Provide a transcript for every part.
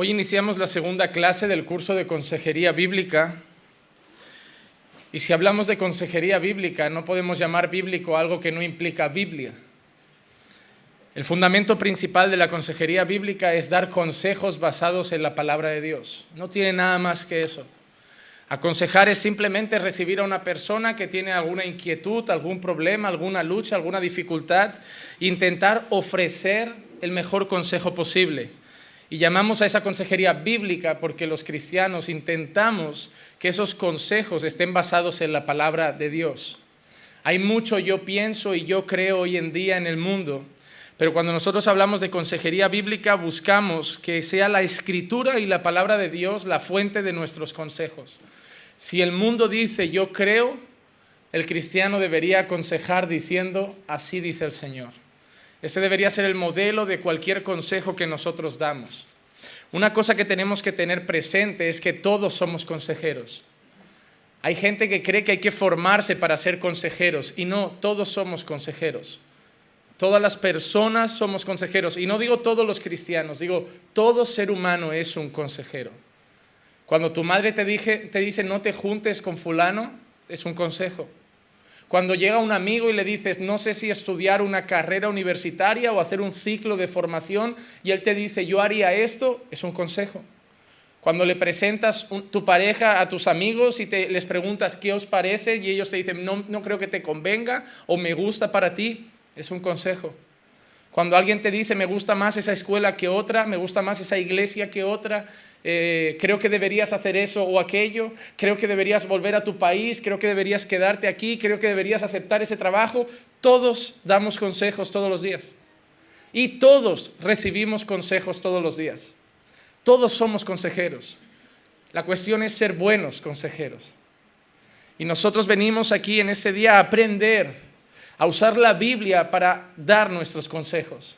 Hoy iniciamos la segunda clase del curso de Consejería Bíblica. Y si hablamos de consejería bíblica, no podemos llamar bíblico algo que no implica Biblia. El fundamento principal de la consejería bíblica es dar consejos basados en la palabra de Dios. No tiene nada más que eso. Aconsejar es simplemente recibir a una persona que tiene alguna inquietud, algún problema, alguna lucha, alguna dificultad, e intentar ofrecer el mejor consejo posible. Y llamamos a esa consejería bíblica porque los cristianos intentamos que esos consejos estén basados en la palabra de Dios. Hay mucho yo pienso y yo creo hoy en día en el mundo, pero cuando nosotros hablamos de consejería bíblica buscamos que sea la escritura y la palabra de Dios la fuente de nuestros consejos. Si el mundo dice yo creo, el cristiano debería aconsejar diciendo así dice el Señor. Ese debería ser el modelo de cualquier consejo que nosotros damos. Una cosa que tenemos que tener presente es que todos somos consejeros. Hay gente que cree que hay que formarse para ser consejeros y no, todos somos consejeros. Todas las personas somos consejeros. Y no digo todos los cristianos, digo todo ser humano es un consejero. Cuando tu madre te, te dice no te juntes con fulano, es un consejo. Cuando llega un amigo y le dices, no sé si estudiar una carrera universitaria o hacer un ciclo de formación, y él te dice, yo haría esto, es un consejo. Cuando le presentas tu pareja a tus amigos y te, les preguntas qué os parece y ellos te dicen, no, no creo que te convenga o me gusta para ti, es un consejo. Cuando alguien te dice, me gusta más esa escuela que otra, me gusta más esa iglesia que otra, eh, creo que deberías hacer eso o aquello, creo que deberías volver a tu país, creo que deberías quedarte aquí, creo que deberías aceptar ese trabajo. Todos damos consejos todos los días. Y todos recibimos consejos todos los días. Todos somos consejeros. La cuestión es ser buenos consejeros. Y nosotros venimos aquí en ese día a aprender, a usar la Biblia para dar nuestros consejos.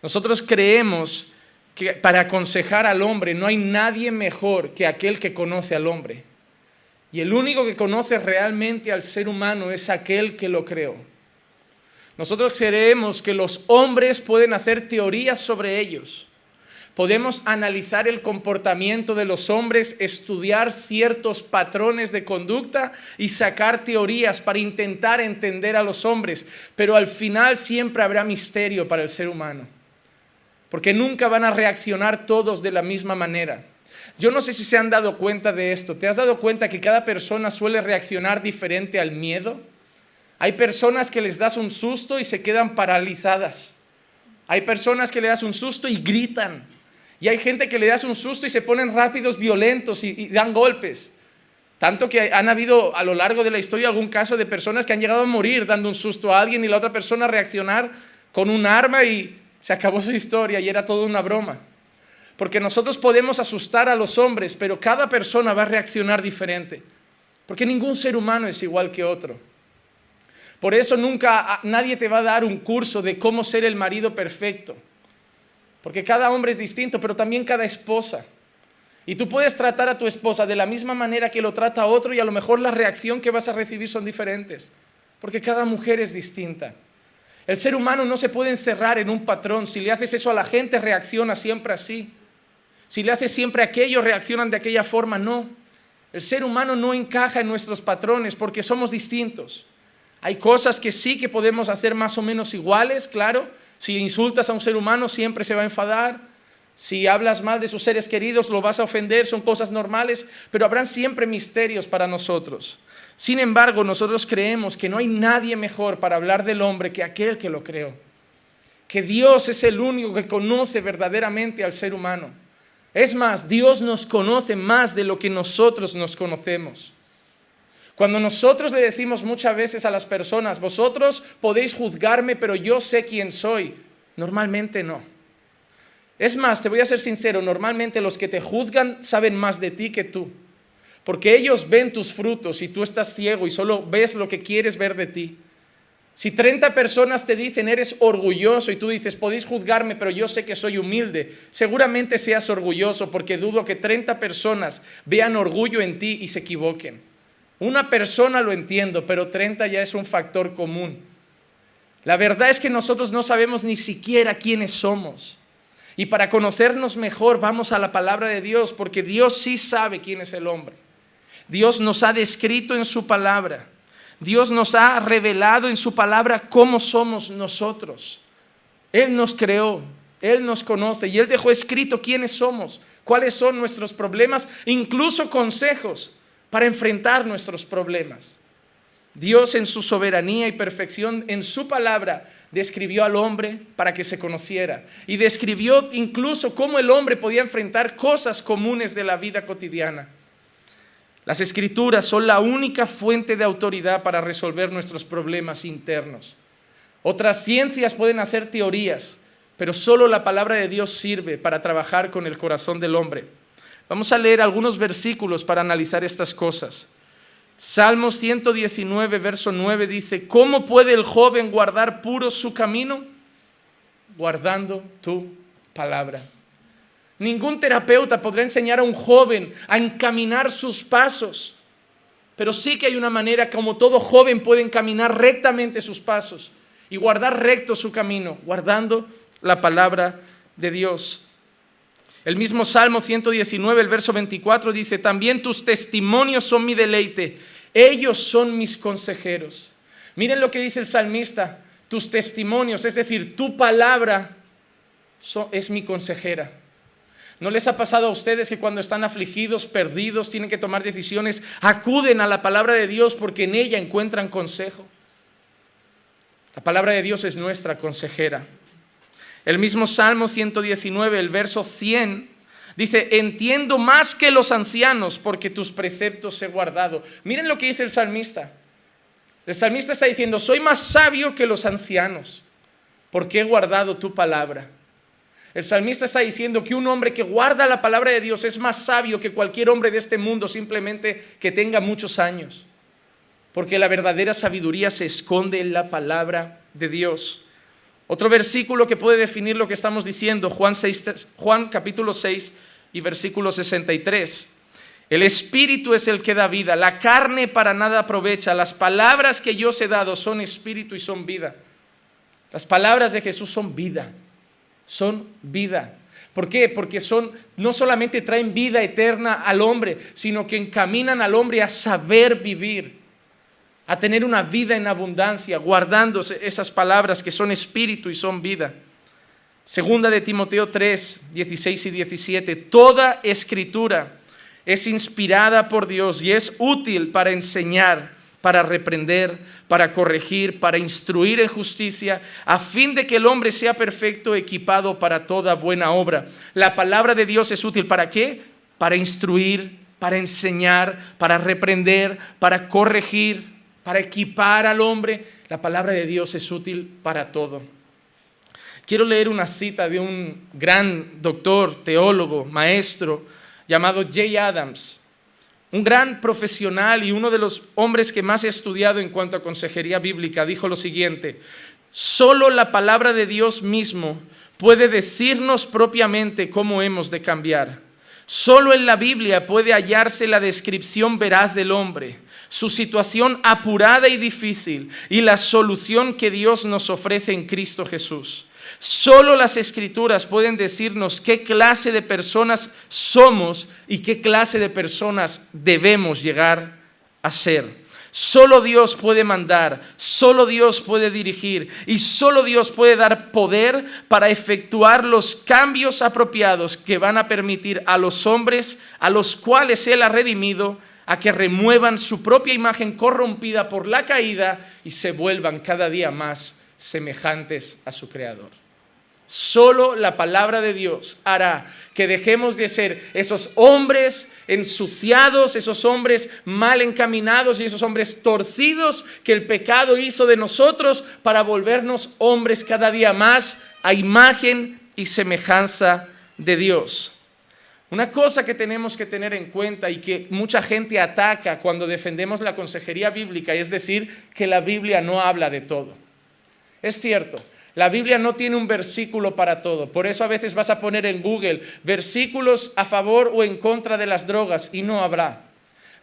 Nosotros creemos que para aconsejar al hombre no hay nadie mejor que aquel que conoce al hombre. Y el único que conoce realmente al ser humano es aquel que lo creó. Nosotros creemos que los hombres pueden hacer teorías sobre ellos. Podemos analizar el comportamiento de los hombres, estudiar ciertos patrones de conducta y sacar teorías para intentar entender a los hombres, pero al final siempre habrá misterio para el ser humano porque nunca van a reaccionar todos de la misma manera. Yo no sé si se han dado cuenta de esto. ¿Te has dado cuenta que cada persona suele reaccionar diferente al miedo? Hay personas que les das un susto y se quedan paralizadas. Hay personas que le das un susto y gritan. Y hay gente que le das un susto y se ponen rápidos, violentos y, dan golpes. Tanto que han habido a lo largo de la historia algún caso de personas que han llegado a morir dando un susto a alguien y la otra persona reaccionar con un arma y se acabó su historia y era todo una broma. Porque nosotros podemos asustar a los hombres, pero cada persona va a reaccionar diferente. Porque ningún ser humano es igual que otro. Por eso nunca nadie te va a dar un curso de cómo ser el marido perfecto. Porque cada hombre es distinto, pero también cada esposa. Y tú puedes tratar a tu esposa de la misma manera que lo trata a otro y a lo mejor la reacción que vas a recibir son diferentes. Porque cada mujer es distinta. El ser humano no se puede encerrar en un patrón. Si le haces eso a la gente, reacciona siempre así. Si le haces siempre aquello, reaccionan de aquella forma. No. El ser humano no encaja en nuestros patrones porque somos distintos. Hay cosas que sí que podemos hacer más o menos iguales, claro. Si insultas a un ser humano, siempre se va a enfadar. Si hablas mal de sus seres queridos, lo vas a ofender, son cosas normales, pero habrán siempre misterios para nosotros. Sin embargo, nosotros creemos que no hay nadie mejor para hablar del hombre que aquel que lo creó. Que Dios es el único que conoce verdaderamente al ser humano. Es más, Dios nos conoce más de lo que nosotros nos conocemos. Cuando nosotros le decimos muchas veces a las personas, vosotros podéis juzgarme, pero yo sé quién soy, normalmente no. Es más, te voy a ser sincero, normalmente los que te juzgan saben más de ti que tú. Porque ellos ven tus frutos y tú estás ciego y solo ves lo que quieres ver de ti. Si 30 personas te dicen eres orgulloso y tú dices podéis juzgarme, pero yo sé que soy humilde, seguramente seas orgulloso porque dudo que 30 personas vean orgullo en ti y se equivoquen. Una persona lo entiendo, pero 30 ya es un factor común. La verdad es que nosotros no sabemos ni siquiera quiénes somos. Y para conocernos mejor vamos a la palabra de Dios, porque Dios sí sabe quién es el hombre. Dios nos ha descrito en su palabra. Dios nos ha revelado en su palabra cómo somos nosotros. Él nos creó, Él nos conoce y Él dejó escrito quiénes somos, cuáles son nuestros problemas, incluso consejos para enfrentar nuestros problemas. Dios en su soberanía y perfección, en su palabra, describió al hombre para que se conociera y describió incluso cómo el hombre podía enfrentar cosas comunes de la vida cotidiana. Las escrituras son la única fuente de autoridad para resolver nuestros problemas internos. Otras ciencias pueden hacer teorías, pero solo la palabra de Dios sirve para trabajar con el corazón del hombre. Vamos a leer algunos versículos para analizar estas cosas. Salmos 119, verso 9 dice, ¿cómo puede el joven guardar puro su camino? Guardando tu palabra. Ningún terapeuta podrá enseñar a un joven a encaminar sus pasos, pero sí que hay una manera como todo joven puede encaminar rectamente sus pasos y guardar recto su camino, guardando la palabra de Dios. El mismo Salmo 119, el verso 24 dice, también tus testimonios son mi deleite, ellos son mis consejeros. Miren lo que dice el salmista, tus testimonios, es decir, tu palabra es mi consejera. ¿No les ha pasado a ustedes que cuando están afligidos, perdidos, tienen que tomar decisiones, acuden a la palabra de Dios porque en ella encuentran consejo? La palabra de Dios es nuestra consejera. El mismo Salmo 119, el verso 100, dice, entiendo más que los ancianos porque tus preceptos he guardado. Miren lo que dice el salmista. El salmista está diciendo, soy más sabio que los ancianos porque he guardado tu palabra. El salmista está diciendo que un hombre que guarda la palabra de Dios es más sabio que cualquier hombre de este mundo simplemente que tenga muchos años. Porque la verdadera sabiduría se esconde en la palabra de Dios. Otro versículo que puede definir lo que estamos diciendo, Juan, 6, Juan capítulo 6 y versículo 63. El espíritu es el que da vida, la carne para nada aprovecha, las palabras que yo he dado son espíritu y son vida. Las palabras de Jesús son vida, son vida. ¿Por qué? Porque son no solamente traen vida eterna al hombre, sino que encaminan al hombre a saber vivir a tener una vida en abundancia, guardándose esas palabras que son espíritu y son vida. Segunda de Timoteo 3, 16 y 17, toda escritura es inspirada por Dios y es útil para enseñar, para reprender, para corregir, para instruir en justicia, a fin de que el hombre sea perfecto, equipado para toda buena obra. La palabra de Dios es útil para qué? Para instruir, para enseñar, para reprender, para corregir, para equipar al hombre, la palabra de Dios es útil para todo. Quiero leer una cita de un gran doctor, teólogo, maestro, llamado Jay Adams, un gran profesional y uno de los hombres que más he estudiado en cuanto a consejería bíblica. Dijo lo siguiente, solo la palabra de Dios mismo puede decirnos propiamente cómo hemos de cambiar. Solo en la Biblia puede hallarse la descripción veraz del hombre su situación apurada y difícil y la solución que Dios nos ofrece en Cristo Jesús. Solo las escrituras pueden decirnos qué clase de personas somos y qué clase de personas debemos llegar a ser. Solo Dios puede mandar, solo Dios puede dirigir y solo Dios puede dar poder para efectuar los cambios apropiados que van a permitir a los hombres a los cuales Él ha redimido a que remuevan su propia imagen corrompida por la caída y se vuelvan cada día más semejantes a su Creador. Solo la palabra de Dios hará que dejemos de ser esos hombres ensuciados, esos hombres mal encaminados y esos hombres torcidos que el pecado hizo de nosotros para volvernos hombres cada día más a imagen y semejanza de Dios. Una cosa que tenemos que tener en cuenta y que mucha gente ataca cuando defendemos la consejería bíblica es decir que la Biblia no habla de todo. Es cierto, la Biblia no tiene un versículo para todo. Por eso a veces vas a poner en Google versículos a favor o en contra de las drogas y no habrá.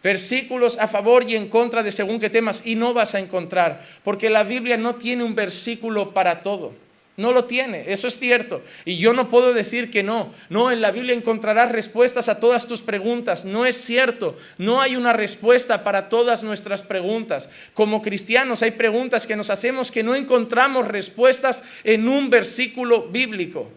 Versículos a favor y en contra de según qué temas y no vas a encontrar. Porque la Biblia no tiene un versículo para todo. No lo tiene, eso es cierto. Y yo no puedo decir que no. No, en la Biblia encontrarás respuestas a todas tus preguntas. No es cierto. No hay una respuesta para todas nuestras preguntas. Como cristianos hay preguntas que nos hacemos que no encontramos respuestas en un versículo bíblico.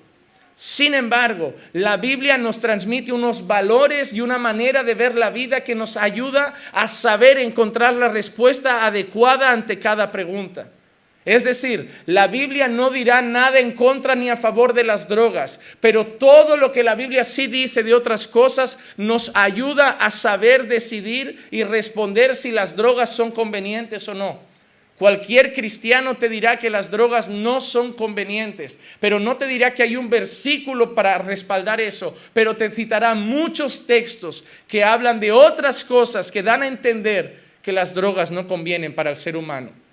Sin embargo, la Biblia nos transmite unos valores y una manera de ver la vida que nos ayuda a saber encontrar la respuesta adecuada ante cada pregunta. Es decir, la Biblia no dirá nada en contra ni a favor de las drogas, pero todo lo que la Biblia sí dice de otras cosas nos ayuda a saber decidir y responder si las drogas son convenientes o no. Cualquier cristiano te dirá que las drogas no son convenientes, pero no te dirá que hay un versículo para respaldar eso, pero te citará muchos textos que hablan de otras cosas que dan a entender que las drogas no convienen para el ser humano.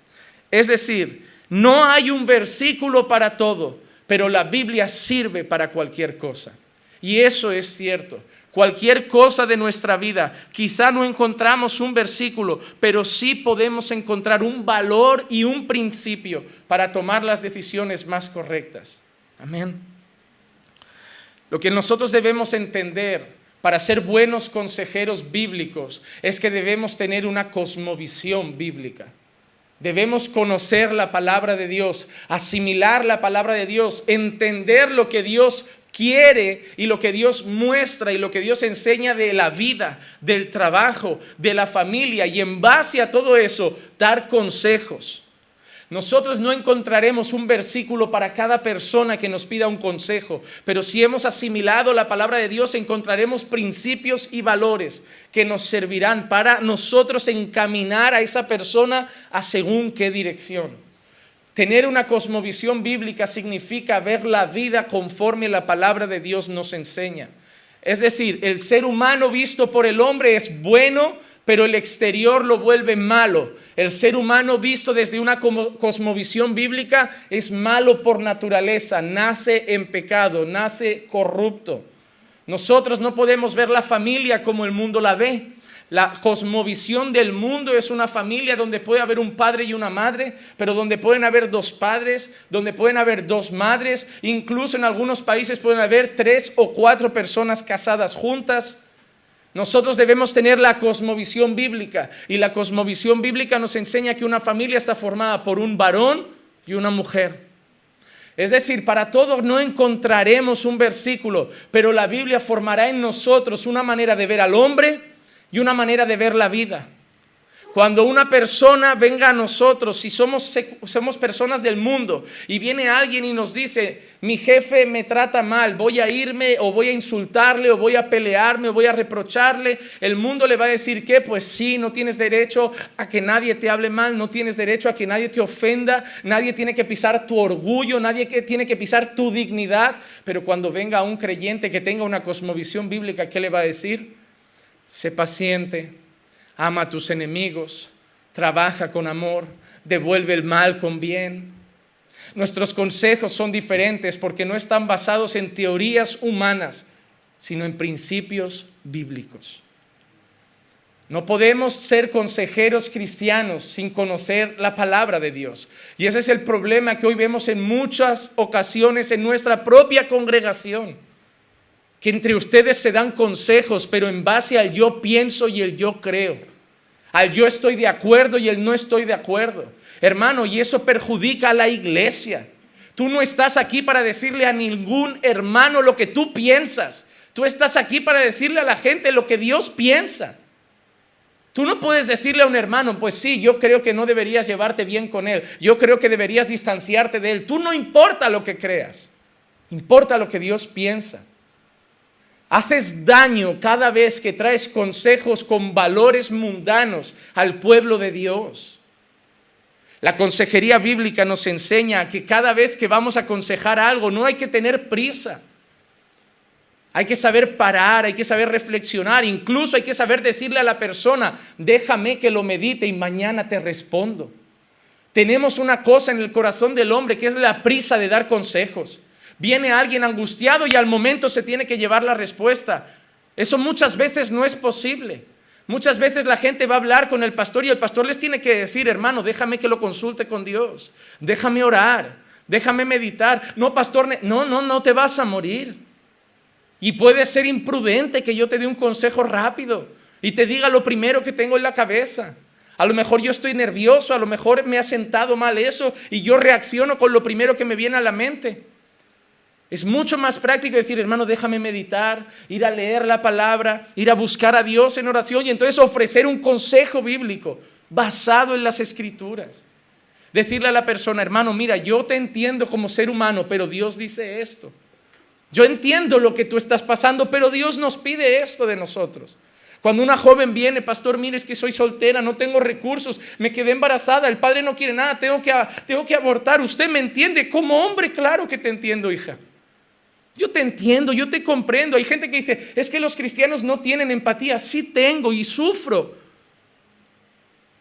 Es decir, no hay un versículo para todo, pero la Biblia sirve para cualquier cosa. Y eso es cierto. Cualquier cosa de nuestra vida, quizá no encontramos un versículo, pero sí podemos encontrar un valor y un principio para tomar las decisiones más correctas. Amén. Lo que nosotros debemos entender para ser buenos consejeros bíblicos es que debemos tener una cosmovisión bíblica. Debemos conocer la palabra de Dios, asimilar la palabra de Dios, entender lo que Dios quiere y lo que Dios muestra y lo que Dios enseña de la vida, del trabajo, de la familia y en base a todo eso dar consejos. Nosotros no encontraremos un versículo para cada persona que nos pida un consejo, pero si hemos asimilado la palabra de Dios encontraremos principios y valores que nos servirán para nosotros encaminar a esa persona a según qué dirección. Tener una cosmovisión bíblica significa ver la vida conforme la palabra de Dios nos enseña. Es decir, el ser humano visto por el hombre es bueno, pero el exterior lo vuelve malo. El ser humano visto desde una cosmovisión bíblica es malo por naturaleza, nace en pecado, nace corrupto. Nosotros no podemos ver la familia como el mundo la ve. La cosmovisión del mundo es una familia donde puede haber un padre y una madre, pero donde pueden haber dos padres, donde pueden haber dos madres, incluso en algunos países pueden haber tres o cuatro personas casadas juntas. Nosotros debemos tener la cosmovisión bíblica y la cosmovisión bíblica nos enseña que una familia está formada por un varón y una mujer. Es decir, para todos no encontraremos un versículo, pero la Biblia formará en nosotros una manera de ver al hombre y una manera de ver la vida. Cuando una persona venga a nosotros, si somos, somos personas del mundo, y viene alguien y nos dice, mi jefe me trata mal, voy a irme o voy a insultarle o voy a pelearme o voy a reprocharle, el mundo le va a decir que, pues sí, no tienes derecho a que nadie te hable mal, no tienes derecho a que nadie te ofenda, nadie tiene que pisar tu orgullo, nadie tiene que pisar tu dignidad, pero cuando venga un creyente que tenga una cosmovisión bíblica, ¿qué le va a decir? Sé paciente, ama a tus enemigos, trabaja con amor, devuelve el mal con bien. Nuestros consejos son diferentes porque no están basados en teorías humanas, sino en principios bíblicos. No podemos ser consejeros cristianos sin conocer la palabra de Dios. Y ese es el problema que hoy vemos en muchas ocasiones en nuestra propia congregación que entre ustedes se dan consejos, pero en base al yo pienso y el yo creo, al yo estoy de acuerdo y el no estoy de acuerdo. Hermano, y eso perjudica a la iglesia. Tú no estás aquí para decirle a ningún hermano lo que tú piensas. Tú estás aquí para decirle a la gente lo que Dios piensa. Tú no puedes decirle a un hermano, pues sí, yo creo que no deberías llevarte bien con él. Yo creo que deberías distanciarte de él. Tú no importa lo que creas. Importa lo que Dios piensa. Haces daño cada vez que traes consejos con valores mundanos al pueblo de Dios. La consejería bíblica nos enseña que cada vez que vamos a aconsejar algo no hay que tener prisa. Hay que saber parar, hay que saber reflexionar, incluso hay que saber decirle a la persona, déjame que lo medite y mañana te respondo. Tenemos una cosa en el corazón del hombre que es la prisa de dar consejos. Viene alguien angustiado y al momento se tiene que llevar la respuesta. Eso muchas veces no es posible. Muchas veces la gente va a hablar con el pastor y el pastor les tiene que decir, hermano, déjame que lo consulte con Dios, déjame orar, déjame meditar. No, pastor, no, no, no te vas a morir. Y puede ser imprudente que yo te dé un consejo rápido y te diga lo primero que tengo en la cabeza. A lo mejor yo estoy nervioso, a lo mejor me ha sentado mal eso y yo reacciono con lo primero que me viene a la mente. Es mucho más práctico decir, hermano, déjame meditar, ir a leer la palabra, ir a buscar a Dios en oración y entonces ofrecer un consejo bíblico basado en las escrituras. Decirle a la persona, hermano, mira, yo te entiendo como ser humano, pero Dios dice esto. Yo entiendo lo que tú estás pasando, pero Dios nos pide esto de nosotros. Cuando una joven viene, pastor, mire, es que soy soltera, no tengo recursos, me quedé embarazada, el padre no quiere nada, tengo que, tengo que abortar. ¿Usted me entiende? Como hombre, claro que te entiendo, hija. Yo te entiendo, yo te comprendo. Hay gente que dice, es que los cristianos no tienen empatía. Sí tengo y sufro.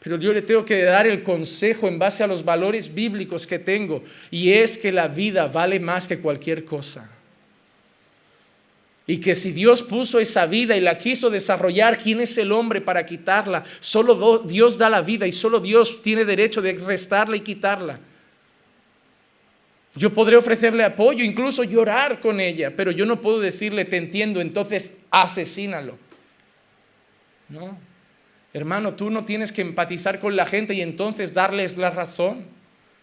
Pero yo le tengo que dar el consejo en base a los valores bíblicos que tengo. Y es que la vida vale más que cualquier cosa. Y que si Dios puso esa vida y la quiso desarrollar, ¿quién es el hombre para quitarla? Solo Dios da la vida y solo Dios tiene derecho de restarla y quitarla. Yo podré ofrecerle apoyo, incluso llorar con ella, pero yo no puedo decirle, te entiendo, entonces asesínalo. No. Hermano, tú no tienes que empatizar con la gente y entonces darles la razón.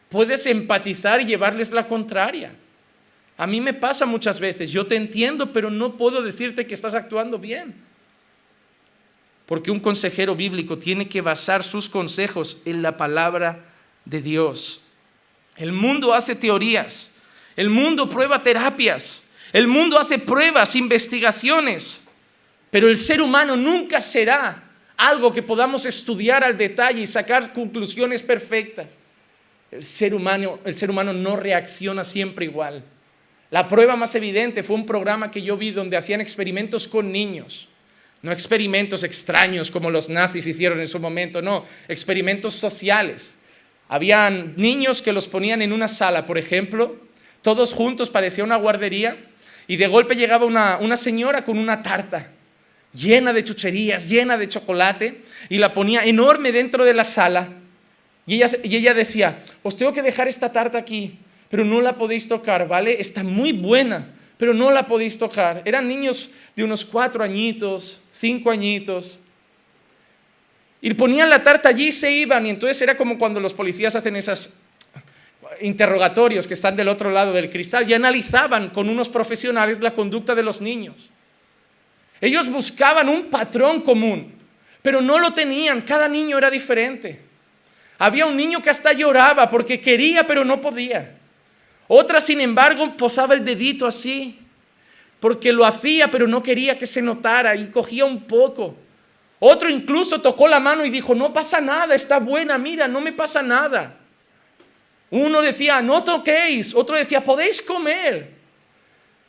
Puedes empatizar y llevarles la contraria. A mí me pasa muchas veces, yo te entiendo, pero no puedo decirte que estás actuando bien. Porque un consejero bíblico tiene que basar sus consejos en la palabra de Dios. El mundo hace teorías, el mundo prueba terapias, el mundo hace pruebas, investigaciones, pero el ser humano nunca será algo que podamos estudiar al detalle y sacar conclusiones perfectas. El ser humano, el ser humano no reacciona siempre igual. La prueba más evidente fue un programa que yo vi donde hacían experimentos con niños. No experimentos extraños como los nazis hicieron en su momento, no, experimentos sociales. Habían niños que los ponían en una sala, por ejemplo, todos juntos, parecía una guardería, y de golpe llegaba una, señora con una tarta llena de chucherías, llena de chocolate, y la ponía enorme dentro de la sala. Y ella, y ella decía, os tengo que dejar esta tarta aquí, pero no la podéis tocar, ¿vale? Está muy buena, pero no la podéis tocar. Eran niños de unos cuatro añitos, cinco añitos. Y ponían la tarta allí y se iban. Y entonces era como cuando los policías hacen esos interrogatorios que están del otro lado del cristal y analizaban con unos profesionales la conducta de los niños. Ellos buscaban un patrón común, pero no lo tenían. Cada niño era diferente. Había un niño que hasta lloraba porque quería, pero no podía. Otra, sin embargo, posaba el dedito así, porque lo hacía, pero no quería que se notara y cogía un poco. Otro incluso tocó la mano y dijo, no pasa nada, está buena, mira, no me pasa nada. Uno decía, no toquéis, otro decía, podéis comer.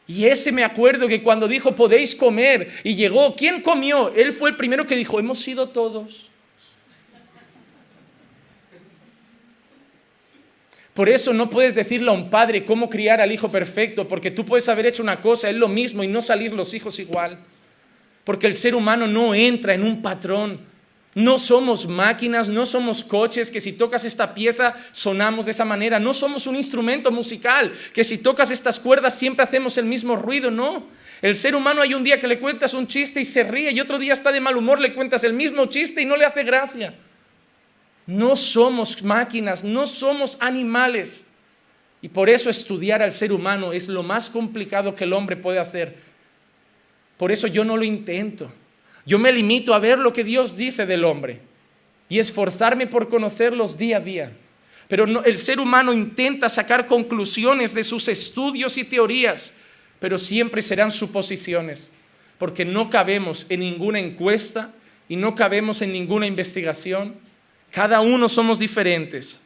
Y ese me acuerdo que cuando dijo, podéis comer, y llegó, ¿quién comió? Él fue el primero que dijo, hemos sido todos. Por eso no puedes decirle a un padre cómo criar al hijo perfecto, porque tú puedes haber hecho una cosa, es lo mismo, y no salir los hijos igual. Porque el ser humano no entra en un patrón. No somos máquinas, no somos coches que si tocas esta pieza sonamos de esa manera. No somos un instrumento musical que si tocas estas cuerdas siempre hacemos el mismo ruido. No. El ser humano hay un día que le cuentas un chiste y se ríe y otro día está de mal humor, le cuentas el mismo chiste y no le hace gracia. No somos máquinas, no somos animales. Y por eso estudiar al ser humano es lo más complicado que el hombre puede hacer. Por eso yo no lo intento. Yo me limito a ver lo que Dios dice del hombre y esforzarme por conocerlos día a día. Pero el ser humano intenta sacar conclusiones de sus estudios y teorías, pero siempre serán suposiciones, porque no cabemos en ninguna encuesta y no cabemos en ninguna investigación cada uno somos diferentes.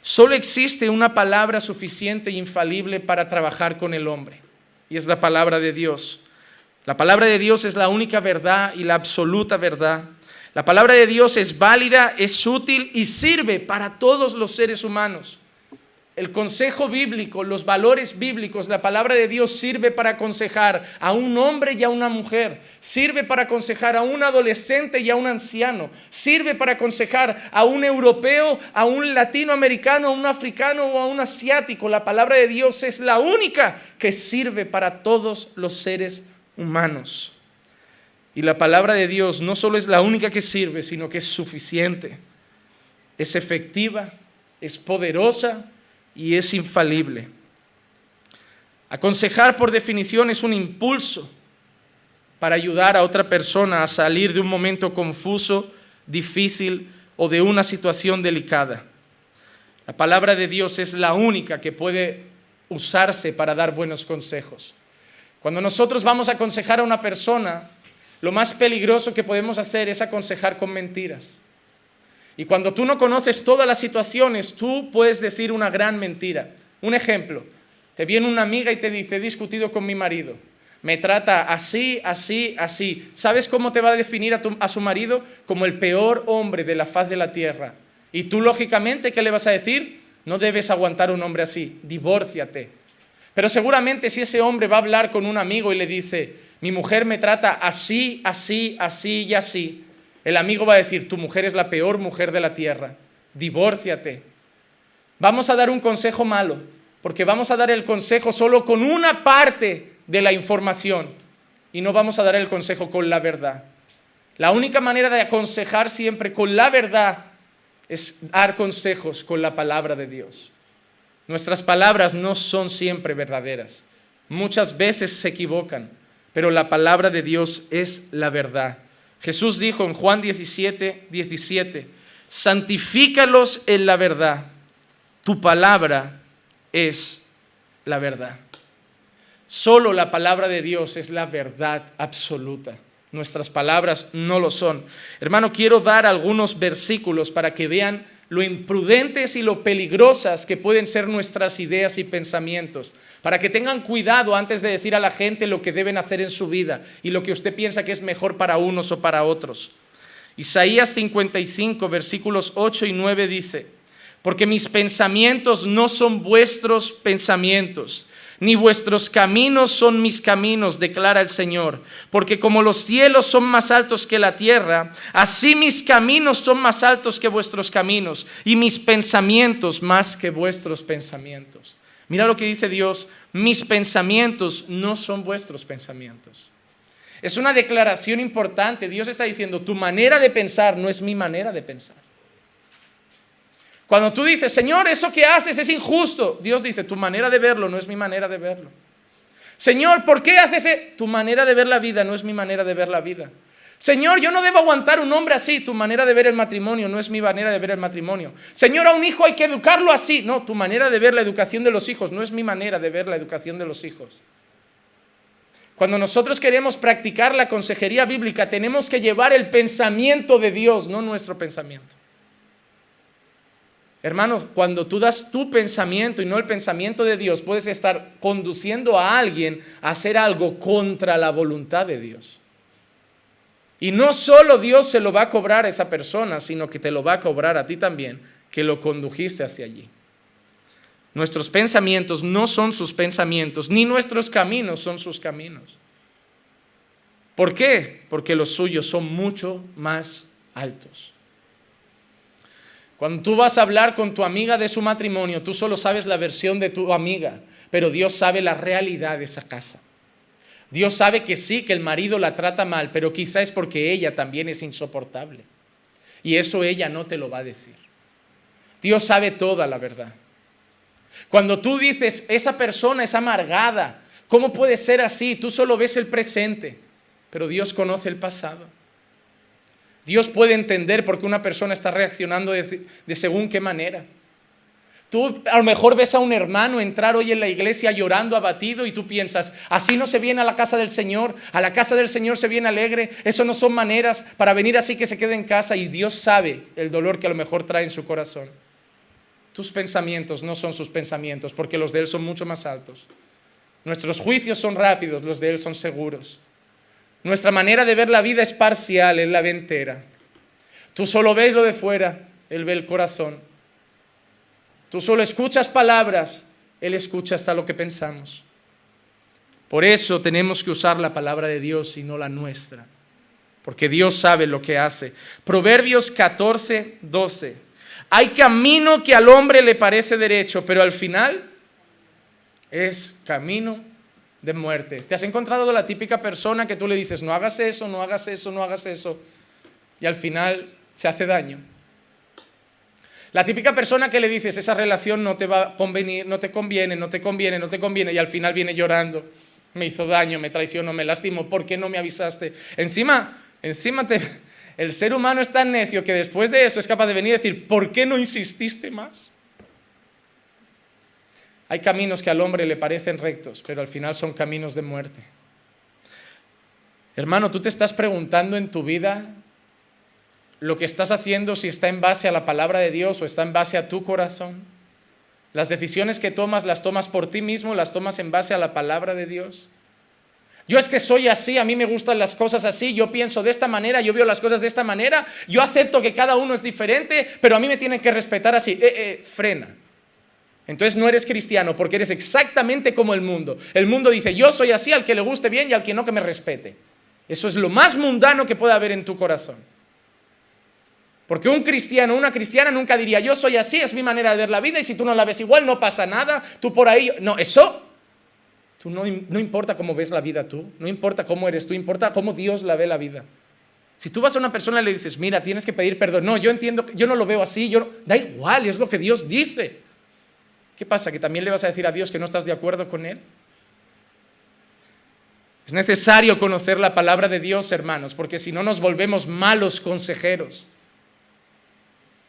Solo existe una palabra suficiente e infalible para trabajar con el hombre, y es la palabra de Dios. La palabra de Dios es la única verdad y la absoluta verdad. La palabra de Dios es válida, es útil y sirve para todos los seres humanos. El consejo bíblico, los valores bíblicos, la palabra de Dios sirve para aconsejar a un hombre y a una mujer, sirve para aconsejar a un adolescente y a un anciano, sirve para aconsejar a un europeo, a un latinoamericano, a un africano o a un asiático. La palabra de Dios es la única que sirve para todos los seres humanos. Y la palabra de Dios no solo es la única que sirve, sino que es suficiente, es efectiva, es poderosa y es infalible. Aconsejar por definición es un impulso para ayudar a otra persona a salir de un momento confuso, difícil o de una situación delicada. La palabra de Dios es la única que puede usarse para dar buenos consejos. Cuando nosotros vamos a aconsejar a una persona, lo más peligroso que podemos hacer es aconsejar con mentiras. Y cuando tú no conoces todas las situaciones, tú puedes decir una gran mentira. Un ejemplo, te viene una amiga y te dice, he discutido con mi marido, me trata así, así, así. ¿Sabes cómo te va a definir a, su marido? Como el peor hombre de la faz de la tierra. Y tú, lógicamente, ¿qué le vas a decir? No debes aguantar un hombre así, divórciate. Pero seguramente si ese hombre va a hablar con un amigo y le dice, mi mujer me trata así, así, así y así, el amigo va a decir, tu mujer es la peor mujer de la tierra, divórciate. Vamos a dar un consejo malo, porque vamos a dar el consejo solo con una parte de la información y no vamos a dar el consejo con la verdad. La única manera de aconsejar siempre con la verdad es dar consejos con la palabra de Dios. Nuestras palabras no son siempre verdaderas. Muchas veces se equivocan, pero la palabra de Dios es la verdad. Jesús dijo en Juan 17, 17, santifícalos en la verdad, tu palabra es la verdad. Solo la palabra de Dios es la verdad absoluta. Nuestras palabras no lo son. Hermano, quiero dar algunos versículos para que vean lo imprudentes y lo peligrosas que pueden ser nuestras ideas y pensamientos, para que tengan cuidado antes de decir a la gente lo que deben hacer en su vida y lo que usted piensa que es mejor para unos o para otros. Isaías 55, versículos 8 y 9 dice, porque mis pensamientos no son vuestros pensamientos ni vuestros caminos son mis caminos, declara el Señor. Porque como los cielos son más altos que la tierra, así mis caminos son más altos que vuestros caminos, y mis pensamientos más que vuestros pensamientos. Mira lo que dice Dios, mis pensamientos no son vuestros pensamientos. Es una declaración importante. Dios está diciendo, tu manera de pensar no es mi manera de pensar. Cuando tú dices, Señor, eso que haces es injusto, Dios dice, tu manera de verlo no es mi manera de verlo. Señor, ¿por qué haces eso? Tu manera de ver la vida no es mi manera de ver la vida. Señor, yo no debo aguantar un hombre así. Tu manera de ver el matrimonio no es mi manera de ver el matrimonio. Señor, a un hijo hay que educarlo así. No, tu manera de ver la educación de los hijos no es mi manera de ver la educación de los hijos. Cuando nosotros queremos practicar la consejería bíblica, tenemos que llevar el pensamiento de Dios, no nuestro pensamiento. Hermano, cuando tú das tu pensamiento y no el pensamiento de Dios, puedes estar conduciendo a alguien a hacer algo contra la voluntad de Dios. Y no solo Dios se lo va a cobrar a esa persona, sino que te lo va a cobrar a ti también, que lo condujiste hacia allí. Nuestros pensamientos no son sus pensamientos, ni nuestros caminos son sus caminos. ¿Por qué? Porque los suyos son mucho más altos. Cuando tú vas a hablar con tu amiga de su matrimonio, tú solo sabes la versión de tu amiga, pero Dios sabe la realidad de esa casa. Dios sabe que sí, que el marido la trata mal, pero quizá es porque ella también es insoportable. Y eso ella no te lo va a decir. Dios sabe toda la verdad. Cuando tú dices, esa persona es amargada, ¿cómo puede ser así? Tú solo ves el presente, pero Dios conoce el pasado. Dios puede entender por qué una persona está reaccionando de, según qué manera. Tú a lo mejor ves a un hermano entrar hoy en la iglesia llorando, abatido, y tú piensas, así no se viene a la casa del Señor, a la casa del Señor se viene alegre, eso no son maneras para venir así que se quede en casa y Dios sabe el dolor que a lo mejor trae en su corazón. Tus pensamientos no son sus pensamientos, porque los de Él son mucho más altos. Nuestros juicios son rápidos, los de Él son seguros. Nuestra manera de ver la vida es parcial, Él la ve entera. Tú solo ves lo de fuera, Él ve el corazón. Tú solo escuchas palabras, Él escucha hasta lo que pensamos. Por eso tenemos que usar la palabra de Dios y no la nuestra, porque Dios sabe lo que hace. Proverbios 14, 12. Hay camino que al hombre le parece derecho, pero al final es camino de muerte. ¿Te has encontrado la típica persona que tú le dices, no hagas eso, no hagas eso, no hagas eso, y al final se hace daño? La típica persona que le dices, esa relación no te va a convenir, no te conviene, no te conviene, no te conviene, y al final viene llorando, me hizo daño, me traicionó, me lastimó, ¿por qué no me avisaste? Encima, encima te, el ser humano es tan necio que después de eso es capaz de venir y decir, ¿por qué no insististe más? Hay caminos que al hombre le parecen rectos, pero al final son caminos de muerte. Hermano, tú te estás preguntando en tu vida lo que estás haciendo si está en base a la palabra de Dios o está en base a tu corazón. Las decisiones que tomas las tomas por ti mismo, las tomas en base a la palabra de Dios. Yo es que soy así, a mí me gustan las cosas así, yo pienso de esta manera, yo veo las cosas de esta manera, yo acepto que cada uno es diferente, pero a mí me tienen que respetar así. Eh, eh, frena. Entonces no eres cristiano porque eres exactamente como el mundo. El mundo dice, yo soy así, al que le guste bien y al que no que me respete. Eso es lo más mundano que puede haber en tu corazón. Porque un cristiano, una cristiana nunca diría, yo soy así, es mi manera de ver la vida y si tú no la ves igual no pasa nada, tú por ahí, no, eso, tú no, no importa cómo ves la vida tú, no importa cómo eres tú, importa cómo Dios la ve la vida. Si tú vas a una persona y le dices, mira, tienes que pedir perdón, no, yo entiendo, yo no lo veo así, yo da igual, es lo que Dios dice. ¿Qué pasa? ¿Que también le vas a decir a Dios que no estás de acuerdo con Él? Es necesario conocer la palabra de Dios, hermanos, porque si no nos volvemos malos consejeros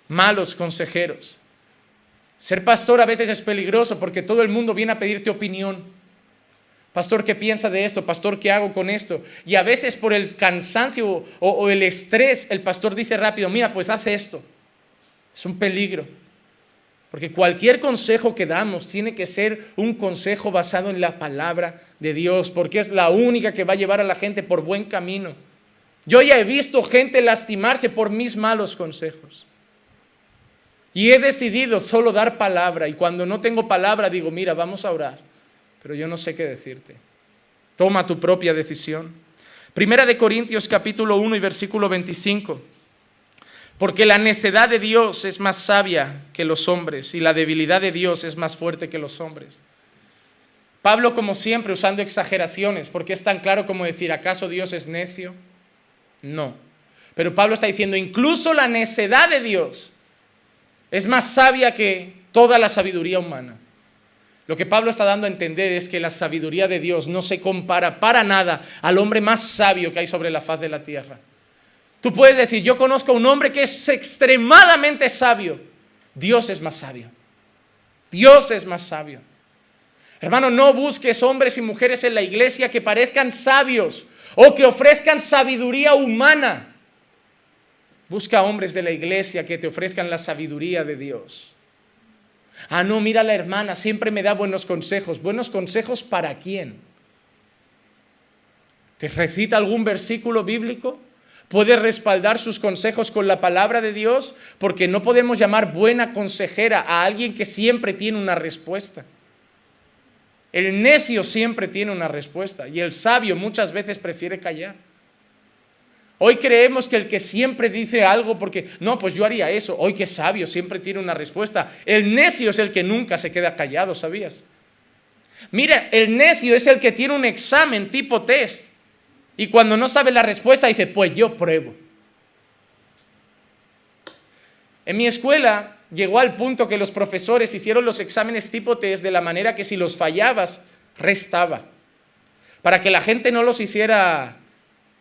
malos consejeros. Ser pastor a veces es peligroso porque todo el mundo viene a pedirte opinión. Pastor, ¿qué piensa de esto? Pastor, ¿qué hago con esto? Y a veces por el cansancio o, el estrés, el pastor dice rápido, mira, pues hace esto. Es un peligro. Porque cualquier consejo que damos tiene que ser un consejo basado en la palabra de Dios, porque es la única que va a llevar a la gente por buen camino. Yo ya he visto gente lastimarse por mis malos consejos. Y he decidido solo dar palabra y cuando no tengo palabra digo, mira, vamos a orar, pero yo no sé qué decirte. Toma tu propia decisión. Primera de Corintios capítulo 1 y versículo 25. Porque la necedad de Dios es más sabia que los hombres y la debilidad de Dios es más fuerte que los hombres. Pablo, como siempre, usando exageraciones, porque es tan claro como decir, ¿acaso Dios es necio? No. Pero Pablo está diciendo, incluso la necedad de Dios es más sabia que toda la sabiduría humana. Lo que Pablo está dando a entender es que la sabiduría de Dios no se compara para nada al hombre más sabio que hay sobre la faz de la tierra. Tú puedes decir, yo conozco a un hombre que es extremadamente sabio. Dios es más sabio. Dios es más sabio. Hermano, no busques hombres y mujeres en la iglesia que parezcan sabios o que ofrezcan sabiduría humana. Busca hombres de la iglesia que te ofrezcan la sabiduría de Dios. Ah, no, mira la hermana, siempre me da buenos consejos. ¿Buenos consejos para quién? ¿Te recita algún versículo bíblico? ¿Puede respaldar sus consejos con la palabra de Dios? Porque no podemos llamar buena consejera a alguien que siempre tiene una respuesta. El necio siempre tiene una respuesta y el sabio muchas veces prefiere callar. Hoy creemos que el que siempre dice algo porque, no, pues yo haría eso. Hoy que sabio siempre tiene una respuesta. El necio es el que nunca se queda callado, ¿sabías? Mira, el necio es el que tiene un examen tipo test. Y cuando no sabe la respuesta dice, pues yo pruebo. En mi escuela llegó al punto que los profesores hicieron los exámenes tipo test de la manera que si los fallabas, restaba. Para que la gente no los hiciera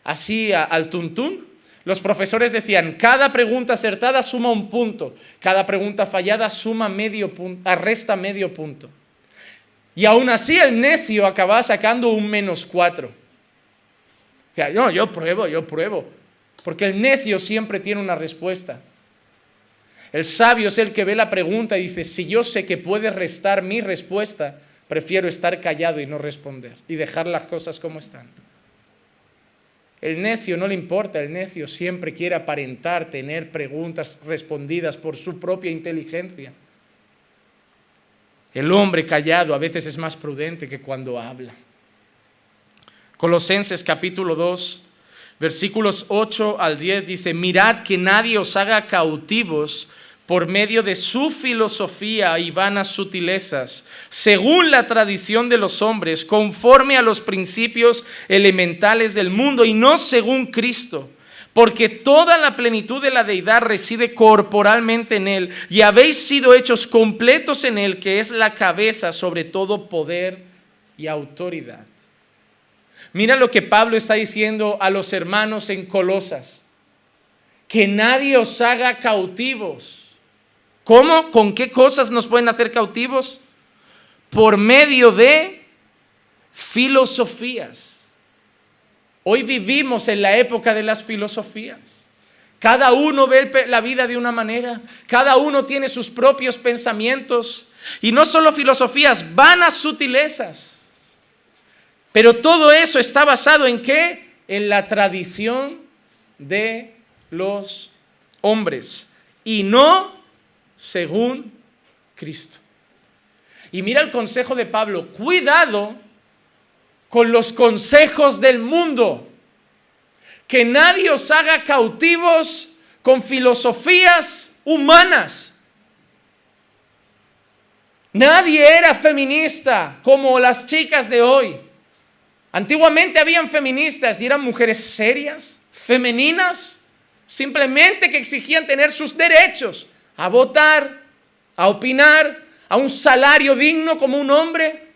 así al tuntún, los profesores decían, cada pregunta acertada suma un punto, cada pregunta fallada suma medio punto, resta medio punto. Y aún así el necio acababa sacando un menos cuatro. No, yo pruebo, yo pruebo. Porque el necio siempre tiene una respuesta. El sabio es el que ve la pregunta y dice, si yo sé que puede restar mi respuesta, prefiero estar callado y no responder y dejar las cosas como están. El necio no le importa, el necio siempre quiere aparentar tener preguntas respondidas por su propia inteligencia. El hombre callado a veces es más prudente que cuando habla. Colosenses capítulo 2, versículos 8 al 10 dice, mirad que nadie os haga cautivos por medio de su filosofía y vanas sutilezas, según la tradición de los hombres, conforme a los principios elementales del mundo y no según Cristo. Porque toda la plenitud de la deidad reside corporalmente en Él y habéis sido hechos completos en Él, que es la cabeza sobre todo poder y autoridad. Mira lo que Pablo está diciendo a los hermanos en Colosas. Que nadie os haga cautivos ¿Cómo? ¿Con qué cosas nos pueden hacer cautivos? Por medio de filosofías. Hoy vivimos en la época de las filosofías. Cada uno ve la vida de una manera, cada uno tiene sus propios pensamientos. Y no solo filosofías, vanas sutilezas. Pero todo eso está basado en qué? En la tradición de los hombres. Y no según Cristo. Y mira el consejo de Pablo, cuidado con los consejos del mundo, que nadie os haga cautivos con filosofías humanas. Nadie era feminista como las chicas de hoy. Antiguamente habían feministas y eran mujeres serias, femeninas, simplemente que exigían tener sus derechos, a votar, a opinar, a un salario digno como un hombre.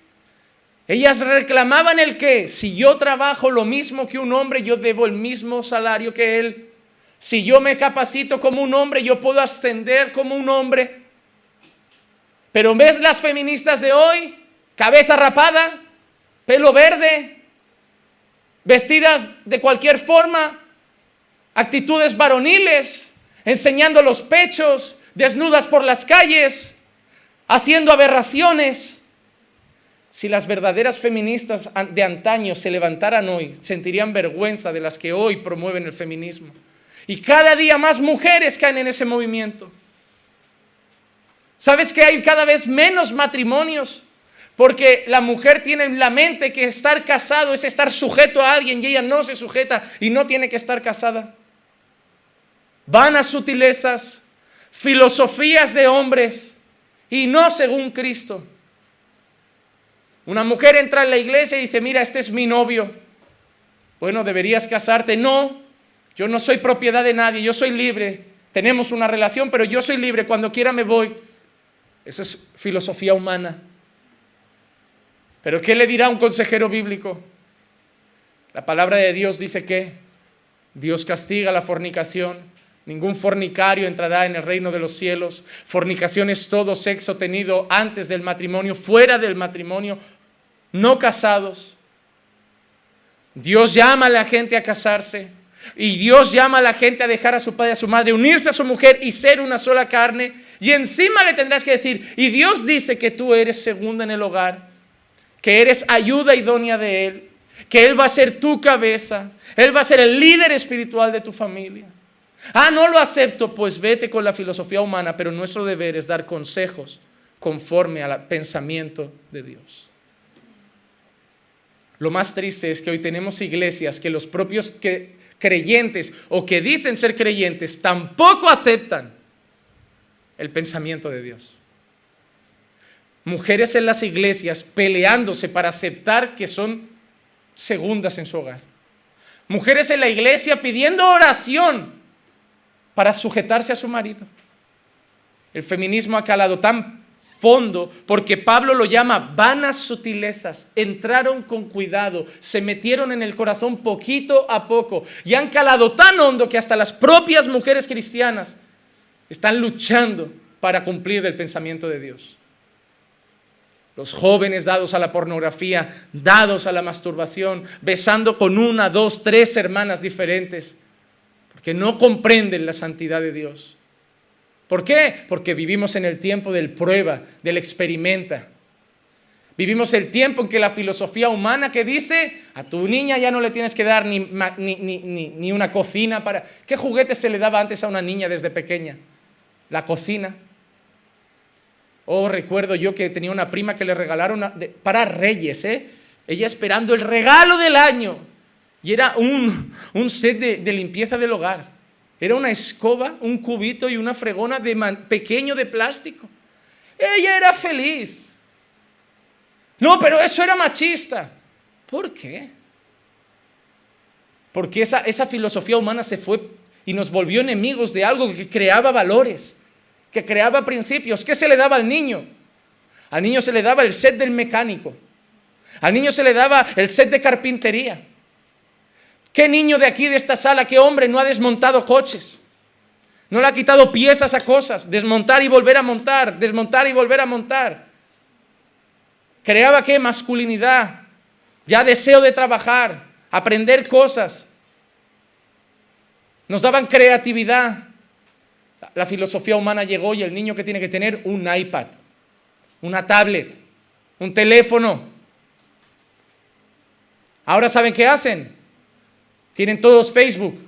Ellas reclamaban el que, si yo trabajo lo mismo que un hombre, yo debo el mismo salario que él. Si yo me capacito como un hombre, yo puedo ascender como un hombre. Pero ves las feministas de hoy, cabeza rapada, pelo verde, vestidas de cualquier forma, actitudes varoniles, enseñando los pechos, desnudas por las calles, haciendo aberraciones. Si las verdaderas feministas de antaño se levantaran hoy, sentirían vergüenza de las que hoy promueven el feminismo. Y cada día más mujeres caen en ese movimiento. ¿Sabes que hay cada vez menos matrimonios? Porque la mujer tiene en la mente que estar casado es estar sujeto a alguien y ella no se sujeta y no tiene que estar casada. Van a sutilezas, filosofías de hombres y no según Cristo. Una mujer entra en la iglesia y dice, mira, este es mi novio. Bueno, deberías casarte. No, yo no soy propiedad de nadie, yo soy libre. Tenemos una relación, pero yo soy libre, cuando quiera me voy. Esa es filosofía humana. Pero ¿qué le dirá un consejero bíblico? La palabra de Dios dice que Dios castiga la fornicación Ningún fornicario entrará en el reino de los cielos. Fornicación es todo sexo tenido antes del matrimonio, fuera del matrimonio, no casados. Dios llama a la gente a casarse. Y Dios llama a la gente a dejar a su padre y a su madre, unirse a su mujer y ser una sola carne. Y encima le tendrás que decir, y Dios dice que tú eres segunda en el hogar, que eres ayuda idónea de Él, que Él va a ser tu cabeza, Él va a ser el líder espiritual de tu familia. Ah, no lo acepto, pues vete con la filosofía humana, pero nuestro deber es dar consejos conforme al pensamiento de Dios. Lo más triste es que hoy tenemos iglesias que los propios creyentes o que dicen ser creyentes tampoco aceptan el pensamiento de Dios. Mujeres en las iglesias peleándose para aceptar que son segundas en su hogar. Mujeres en la iglesia pidiendo oración para sujetarse a su marido. El feminismo ha calado tan fondo porque Pablo lo llama vanas sutilezas. Entraron con cuidado, se metieron en el corazón poquito a poco y han calado tan hondo que hasta las propias mujeres cristianas están luchando para cumplir el pensamiento de Dios. Los jóvenes dados a la pornografía, dados a la masturbación, besando con una, dos, tres hermanas diferentes que no comprenden la santidad de Dios. ¿Por qué? Porque vivimos en el tiempo del prueba, del experimenta. Vivimos el tiempo en que la filosofía humana que dice, a tu niña ya no le tienes que dar ni, ni, ni, una cocina para... ¿Qué juguete se le daba antes a una niña desde pequeña? La cocina. Oh, recuerdo yo que tenía una prima que le regalaron para Reyes, ¿eh? Ella esperando el regalo del año. Y era un, set de, limpieza del hogar. Era una escoba, un cubito y una fregona de pequeño de plástico. Ella era feliz. No, pero eso era machista. ¿Por qué? Porque esa, esa filosofía humana se fue y nos volvió enemigos de algo que creaba valores, que creaba principios. ¿Qué se le daba al niño? Al niño se le daba el set del mecánico. Al niño se le daba el set de carpintería. ¿Qué niño de aquí, de esta sala, qué hombre no ha desmontado coches? No le ha quitado piezas a cosas, desmontar y volver a montar, desmontar y volver a montar. Creaba qué? Masculinidad, ya deseo de trabajar, aprender cosas. Nos daban creatividad. La filosofía humana llegó y el niño que tiene que tener un iPad, una tablet, un teléfono. Ahora saben qué hacen. Tienen todos Facebook.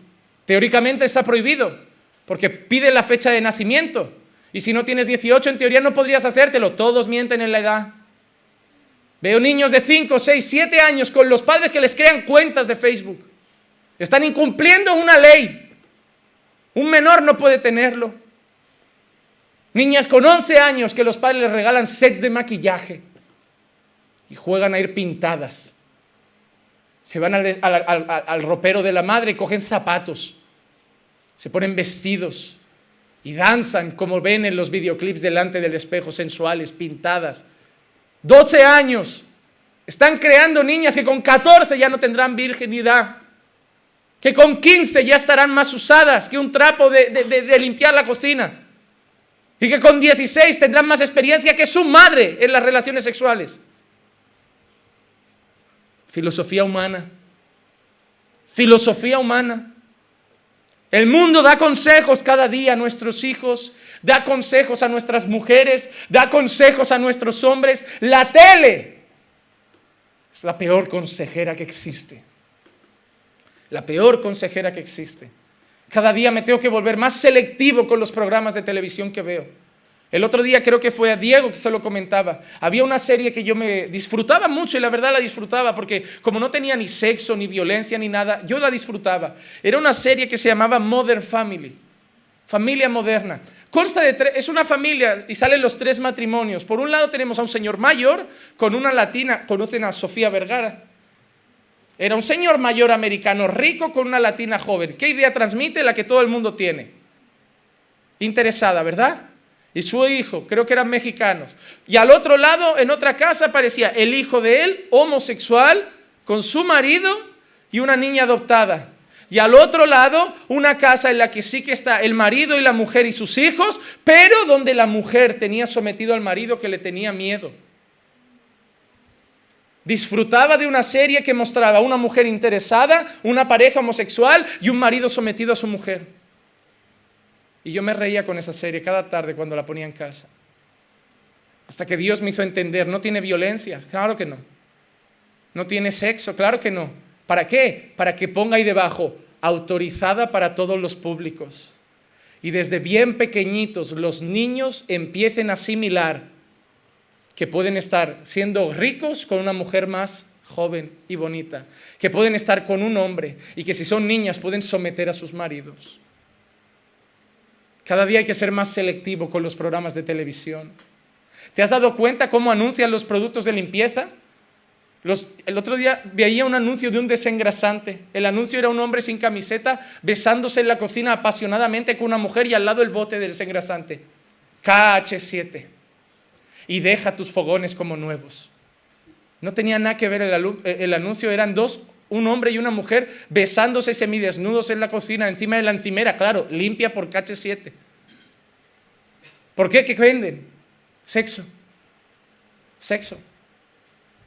Teóricamente está prohibido porque pide la fecha de nacimiento. Y si no tienes 18, en teoría no podrías hacértelo. Todos mienten en la edad. Veo niños de 5, 6, 7 años con los padres que les crean cuentas de Facebook. Están incumpliendo una ley. Un menor no puede tenerlo. Niñas con 11 años que los padres les regalan sets de maquillaje y juegan a ir pintadas. Se van al, al ropero de la madre y cogen zapatos. Se ponen vestidos y danzan como ven en los videoclips delante del espejo, sensuales, pintadas 12 años. Están creando niñas que con 14 ya no tendrán virginidad. Que con 15 ya estarán más usadas que un trapo de, limpiar la cocina. Y que con 16 tendrán más experiencia que su madre en las relaciones sexuales. Filosofía humana. Filosofía humana. El mundo da consejos cada día a nuestros hijos, da consejos a nuestras mujeres, da consejos a nuestros hombres. La tele es la peor consejera que existe. La peor consejera que existe. Cada día me tengo que volver más selectivo con los programas de televisión que veo. El otro día creo que fue a Diego que se lo comentaba. Había una serie que yo me disfrutaba mucho y la verdad la disfrutaba porque como no tenía ni sexo, ni violencia, ni nada, yo la disfrutaba. Era una serie que se llamaba Modern Family, familia moderna. Consta de tres, es una familia y salen los tres matrimonios. Por un lado tenemos a un señor mayor con una latina, conocen a Sofía Vergara. Era un señor mayor americano rico con una latina joven. ¿Qué idea transmite? La que todo el mundo tiene. Interesada, ¿verdad? y su hijo, creo que eran mexicanos. Y al otro lado, en otra casa, aparecía el hijo de él, homosexual, con su marido y una niña adoptada. Y al otro lado, una casa en la que sí que está el marido y la mujer y sus hijos, pero donde la mujer tenía sometido al marido que le tenía miedo. Disfrutaba de una serie que mostraba una mujer interesada, una pareja homosexual y un marido sometido a su mujer. Y yo me reía con esa serie cada tarde cuando la ponía en casa. Hasta que Dios me hizo entender, no tiene violencia, claro que no. No tiene sexo, claro que no. ¿Para qué? Para que ponga ahí debajo, autorizada para todos los públicos. Y desde bien pequeñitos los niños empiecen a asimilar que pueden estar siendo ricos con una mujer más joven y bonita, que pueden estar con un hombre y que si son niñas pueden someter a sus maridos. Cada día hay que ser más selectivo con los programas de televisión. ¿Te has dado cuenta cómo anuncian los productos de limpieza? el otro día veía un anuncio de un desengrasante. El anuncio era un hombre sin camiseta besándose en la cocina apasionadamente con una mujer y al lado el bote del desengrasante. KH7. Y deja tus fogones como nuevos. No tenía nada que ver el, el anuncio, eran dos un hombre y una mujer besándose semidesnudos en la cocina, encima de la encimera, claro, limpia por cache 7. ¿Por qué? ¿Qué venden? Sexo. Sexo.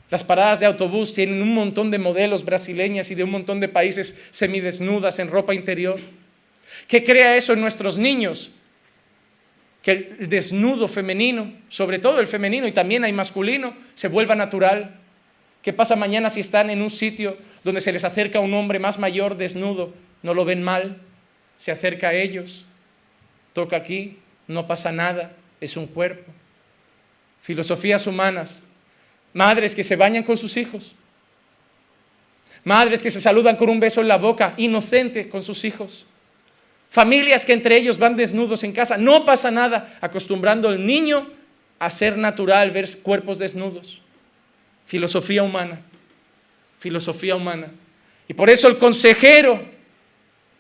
Las paradas de autobús tienen un montón de modelos brasileñas y de un montón de países semidesnudas en ropa interior. ¿Qué crea eso en nuestros niños? Que el desnudo femenino, sobre todo el femenino y también hay masculino, se vuelva natural. ¿Qué pasa mañana si están en un sitio donde se les acerca un hombre más mayor desnudo? No lo ven mal, se acerca a ellos, toca aquí, no pasa nada, es un cuerpo. filosofías humanas, madres que se bañan con sus hijos, madres que se saludan con un beso en la boca, inocente con sus hijos, familias que entre ellos van desnudos en casa, no pasa nada, acostumbrando al niño a ser natural ver cuerpos desnudos. Filosofía humana, filosofía humana. Y por eso el consejero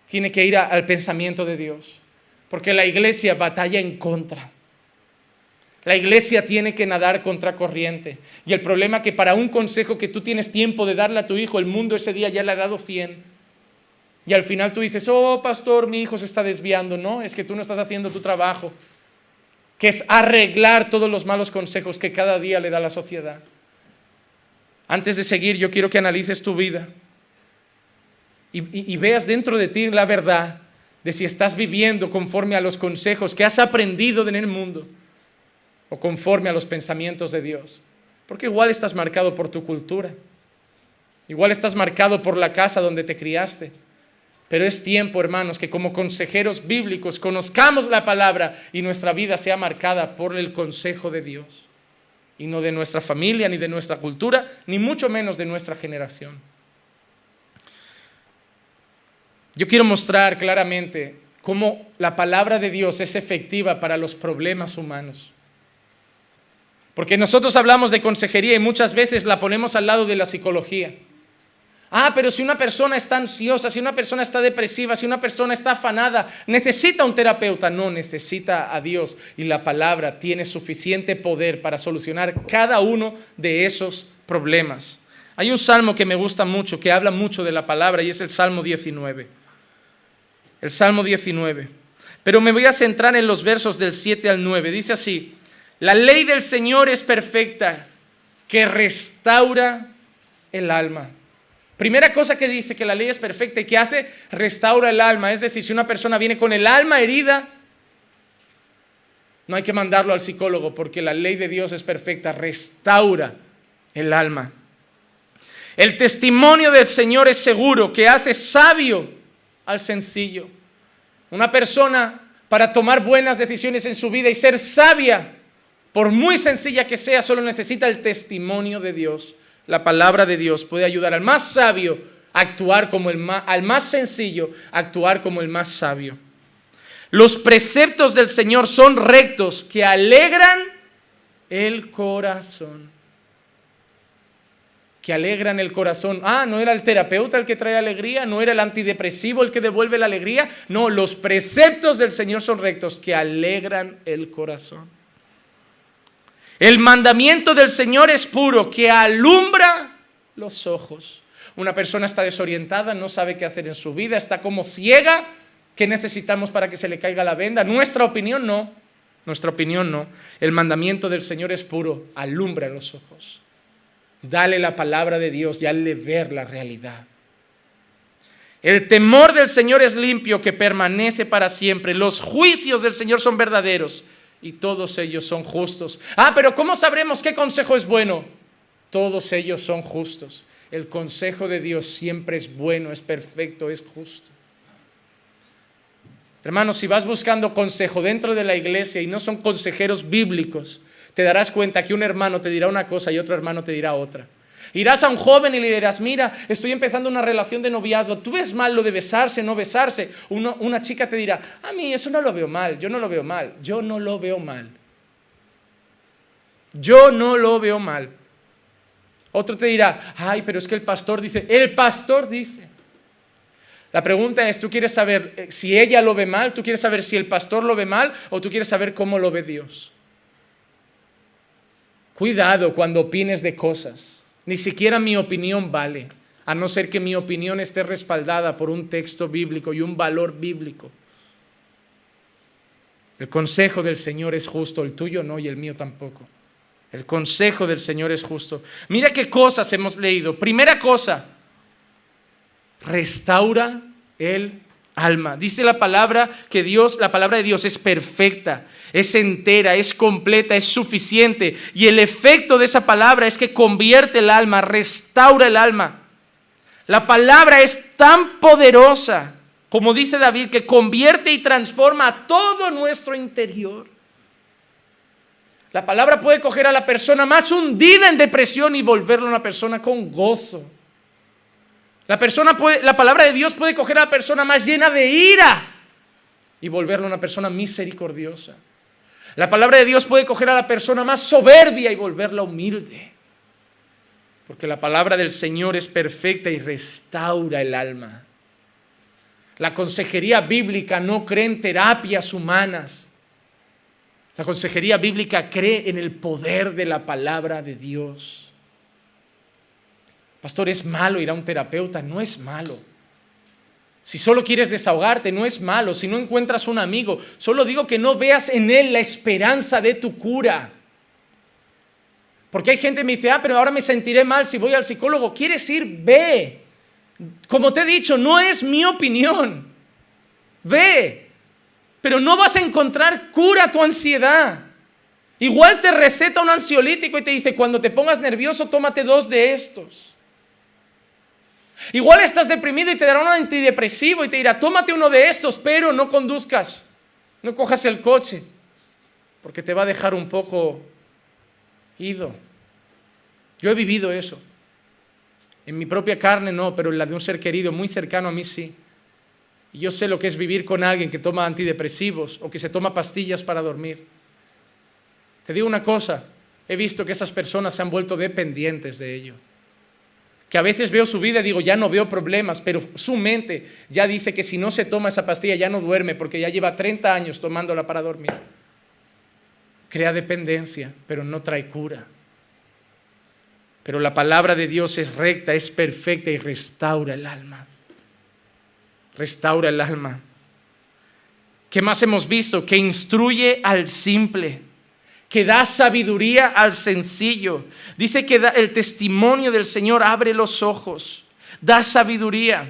tiene que ir al pensamiento de Dios, porque la iglesia batalla en contra. La iglesia tiene que nadar contra corriente. Y el problema es que para un consejo que tú tienes tiempo de darle a tu hijo, el mundo ese día ya le ha dado 100. Y al final tú dices, oh pastor, mi hijo se está desviando. No, es que tú no estás haciendo tu trabajo, que es arreglar todos los malos consejos que cada día le da la sociedad. Antes de seguir, yo quiero que analices tu vida y, veas dentro de ti la verdad de si estás viviendo conforme a los consejos que has aprendido en el mundo o conforme a los pensamientos de Dios. Porque igual estás marcado por tu cultura, igual estás marcado por la casa donde te criaste. Pero es tiempo, hermanos, que como consejeros bíblicos conozcamos la palabra y nuestra vida sea marcada por el consejo de Dios. Y no de nuestra familia, ni de nuestra cultura, ni mucho menos de nuestra generación. Yo quiero mostrar claramente cómo la palabra de Dios es efectiva para los problemas humanos. Porque nosotros hablamos de consejería y muchas veces la ponemos al lado de la psicología. Ah, pero si una persona está ansiosa, si una persona está depresiva, si una persona está afanada, necesita un terapeuta. No, necesita a Dios. Y la palabra tiene suficiente poder para solucionar cada uno de esos problemas. Hay un salmo que me gusta mucho, que habla mucho de la palabra, y es el Salmo 19. El Salmo 19. Pero me voy a centrar en los versos del 7 al 9. Dice así, la ley del Señor es perfecta, que restaura el alma. Primera cosa que dice que la ley es perfecta y que hace, restaura el alma. Es decir, si una persona viene con el alma herida, no hay que mandarlo al psicólogo porque la ley de Dios es perfecta, restaura el alma. El testimonio del Señor es seguro, que hace sabio al sencillo. Una persona para tomar buenas decisiones en su vida y ser sabia por muy sencilla que sea, solo necesita el testimonio de Dios. La palabra de Dios puede ayudar al más sabio a actuar como el más, al más sencillo a actuar como el más sabio. Los preceptos del Señor son rectos que alegran el corazón. Que alegran el corazón. Ah, no era el terapeuta el que trae alegría, no era el antidepresivo el que devuelve la alegría. No, los preceptos del Señor son rectos que alegran el corazón. El mandamiento del Señor es puro, que alumbra los ojos. Una persona está desorientada, no sabe qué hacer en su vida, está como ciega. ¿Qué necesitamos para que se le caiga la venda? Nuestra opinión no. Nuestra opinión no. El mandamiento del Señor es puro, alumbra los ojos. Dale la palabra de Dios y hazle ver la realidad. El temor del Señor es limpio, que permanece para siempre. Los juicios del Señor son verdaderos y todos ellos son justos. Ah, pero ¿cómo sabremos qué consejo es bueno? Todos ellos son justos. El consejo de Dios siempre es bueno, es perfecto, es justo. Hermanos, si vas buscando consejo dentro de la iglesia y no son consejeros bíblicos, te darás cuenta que un hermano te dirá una cosa y otro hermano te dirá otra. Irás a un joven y le dirás, mira, estoy empezando una relación de noviazgo, ¿tú ves mal lo de besarse, no besarse? una chica te dirá, a mí eso no lo veo mal, yo no lo veo mal, yo no lo veo mal. Yo no lo veo mal. Otro te dirá, ay, pero es que el pastor dice, el pastor dice. La pregunta es, ¿tú quieres saber eh, si ella lo ve mal? ¿Tú quieres saber si el pastor lo ve mal? ¿O tú quieres saber cómo lo ve Dios? Cuidado cuando opines de cosas ni siquiera mi opinión vale, a no ser que mi opinión esté respaldada por un texto bíblico y un valor bíblico. El consejo del Señor es justo, el tuyo no y el mío tampoco. El consejo del Señor es justo. Mira qué cosas hemos leído. Primera cosa, restaura el alma. Dice la palabra que Dios, la palabra de Dios es perfecta, es entera, es completa, es suficiente. Y el efecto de esa palabra es que convierte el alma, restaura el alma. La palabra es tan poderosa, como dice David, que convierte y transforma todo nuestro interior. La palabra puede coger a la persona más hundida en depresión y volverla una persona con gozo. La, persona puede, la palabra de Dios puede coger a la persona más llena de ira y volverla una persona misericordiosa. La palabra de Dios puede coger a la persona más soberbia y volverla humilde. Porque la palabra del Señor es perfecta y restaura el alma. La consejería bíblica no cree en terapias humanas. La consejería bíblica cree en el poder de la palabra de Dios. Pastor, ¿es malo ir a un terapeuta? No es malo. Si solo quieres desahogarte, no es malo. Si no encuentras un amigo, solo digo que no veas en él la esperanza de tu cura. Porque hay gente que me dice, ah, pero ahora me sentiré mal si voy al psicólogo. ¿Quieres ir? Ve. Como te he dicho, no es mi opinión. Ve. Pero no vas a encontrar cura a tu ansiedad. Igual te receta un ansiolítico y te dice, cuando te pongas nervioso, tómate dos de estos. Igual estás deprimido y te dará un antidepresivo y te dirá, tómate uno de estos, pero no conduzcas, no cojas el coche, porque te va a dejar un poco ido. Yo he vivido eso. En mi propia carne no, pero en la de un ser querido muy cercano a mí sí. Y yo sé lo que es vivir con alguien que toma antidepresivos o que se toma pastillas para dormir. Te digo una cosa, he visto que esas personas se han vuelto dependientes de ello que a veces veo su vida y digo, ya no veo problemas, pero su mente ya dice que si no se toma esa pastilla ya no duerme porque ya lleva 30 años tomándola para dormir. Crea dependencia, pero no trae cura. Pero la palabra de Dios es recta, es perfecta y restaura el alma. Restaura el alma. ¿Qué más hemos visto? Que instruye al simple que da sabiduría al sencillo. Dice que el testimonio del Señor abre los ojos, da sabiduría.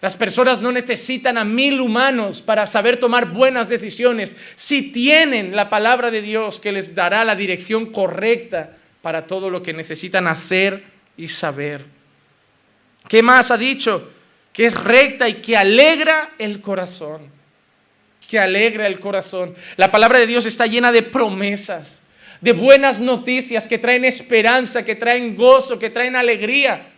Las personas no necesitan a mil humanos para saber tomar buenas decisiones si tienen la palabra de Dios que les dará la dirección correcta para todo lo que necesitan hacer y saber. ¿Qué más ha dicho? Que es recta y que alegra el corazón que alegra el corazón. La palabra de Dios está llena de promesas, de buenas noticias que traen esperanza, que traen gozo, que traen alegría.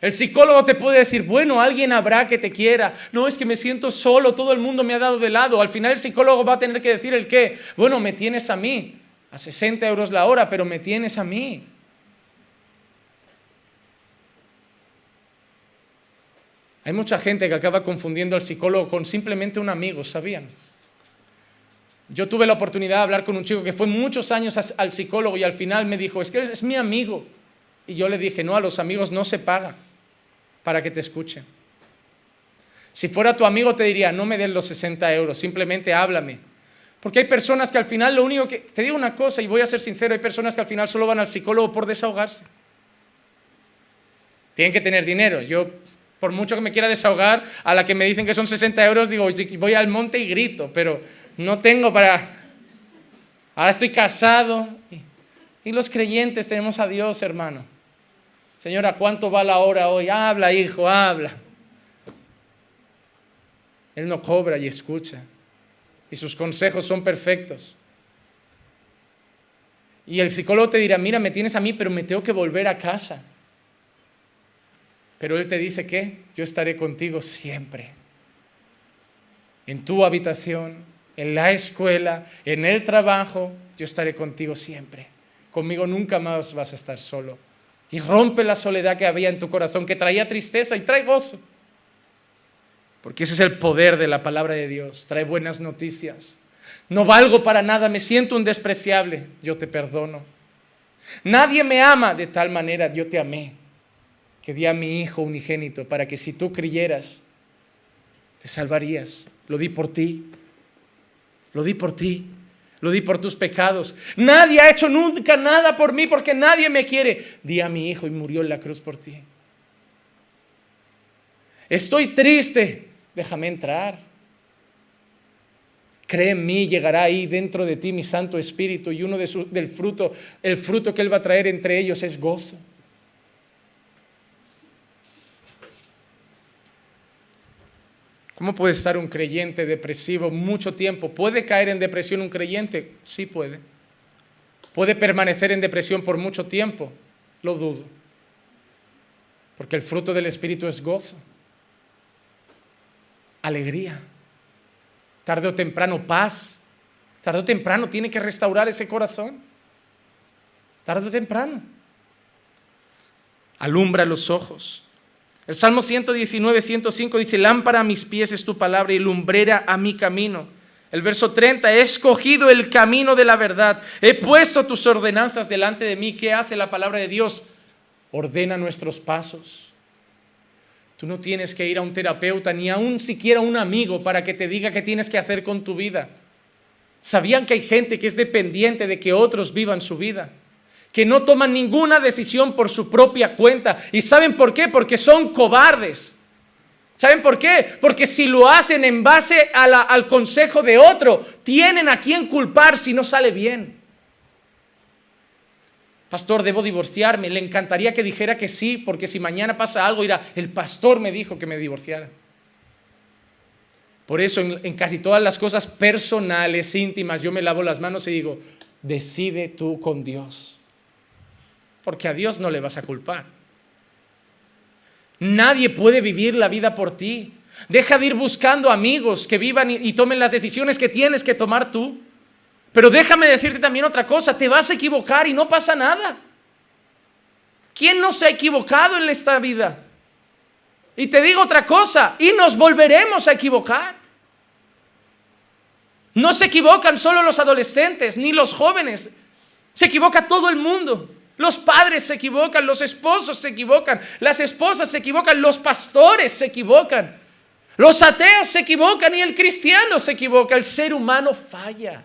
El psicólogo te puede decir, bueno, alguien habrá que te quiera. No, es que me siento solo, todo el mundo me ha dado de lado. Al final el psicólogo va a tener que decir el qué. Bueno, me tienes a mí, a 60 euros la hora, pero me tienes a mí. Hay mucha gente que acaba confundiendo al psicólogo con simplemente un amigo, ¿sabían? Yo tuve la oportunidad de hablar con un chico que fue muchos años al psicólogo y al final me dijo, es que es mi amigo. Y yo le dije, no, a los amigos no se paga para que te escuchen. Si fuera tu amigo te diría, no me den los 60 euros, simplemente háblame. Porque hay personas que al final lo único que... Te digo una cosa y voy a ser sincero, hay personas que al final solo van al psicólogo por desahogarse. Tienen que tener dinero. Yo por mucho que me quiera desahogar, a la que me dicen que son 60 euros, digo, voy al monte y grito, pero no tengo para... Ahora estoy casado. Y los creyentes tenemos a Dios, hermano. Señora, ¿cuánto va la hora hoy? Habla, hijo, habla. Él no cobra y escucha. Y sus consejos son perfectos. Y el psicólogo te dirá, mira, me tienes a mí, pero me tengo que volver a casa. Pero Él te dice que yo estaré contigo siempre. En tu habitación, en la escuela, en el trabajo, yo estaré contigo siempre. Conmigo nunca más vas a estar solo. Y rompe la soledad que había en tu corazón, que traía tristeza y trae gozo. Porque ese es el poder de la palabra de Dios. Trae buenas noticias. No valgo para nada, me siento un despreciable. Yo te perdono. Nadie me ama de tal manera, yo te amé que di a mi Hijo unigénito para que si tú creyeras, te salvarías. Lo di por ti. Lo di por ti. Lo di por tus pecados. Nadie ha hecho nunca nada por mí porque nadie me quiere. Di a mi Hijo y murió en la cruz por ti. Estoy triste. Déjame entrar. Cree en mí, llegará ahí dentro de ti mi Santo Espíritu y uno de del fruto, el fruto que Él va a traer entre ellos es gozo. ¿Cómo puede estar un creyente depresivo mucho tiempo? ¿Puede caer en depresión un creyente? Sí puede. ¿Puede permanecer en depresión por mucho tiempo? Lo dudo. Porque el fruto del Espíritu es gozo, alegría, tarde o temprano paz, tarde o temprano tiene que restaurar ese corazón, tarde o temprano. Alumbra los ojos. El Salmo 119, 105 dice, lámpara a mis pies es tu palabra y lumbrera a mi camino. El verso 30, he escogido el camino de la verdad, he puesto tus ordenanzas delante de mí. ¿Qué hace la palabra de Dios? Ordena nuestros pasos. Tú no tienes que ir a un terapeuta ni a un siquiera un amigo para que te diga qué tienes que hacer con tu vida. ¿Sabían que hay gente que es dependiente de que otros vivan su vida? Que no toman ninguna decisión por su propia cuenta. ¿Y saben por qué? Porque son cobardes. ¿Saben por qué? Porque si lo hacen en base al consejo de otro, tienen a quién culpar si no sale bien. Pastor, debo divorciarme. Le encantaría que dijera que sí, porque si mañana pasa algo, irá, el pastor me dijo que me divorciara. Por eso en, en casi todas las cosas personales, íntimas, yo me lavo las manos y digo, decide tú con Dios. Porque a Dios no le vas a culpar. Nadie puede vivir la vida por ti. Deja de ir buscando amigos que vivan y, tomen las decisiones que tienes que tomar tú. Pero déjame decirte también otra cosa, te vas a equivocar y no pasa nada. ¿Quién no se ha equivocado en esta vida? Y te digo otra cosa, y nos volveremos a equivocar. No se equivocan solo los adolescentes ni los jóvenes, se equivoca todo el mundo. Los padres se equivocan, los esposos se equivocan, las esposas se equivocan, los pastores se equivocan, los ateos se equivocan y el cristiano se equivoca, el ser humano falla.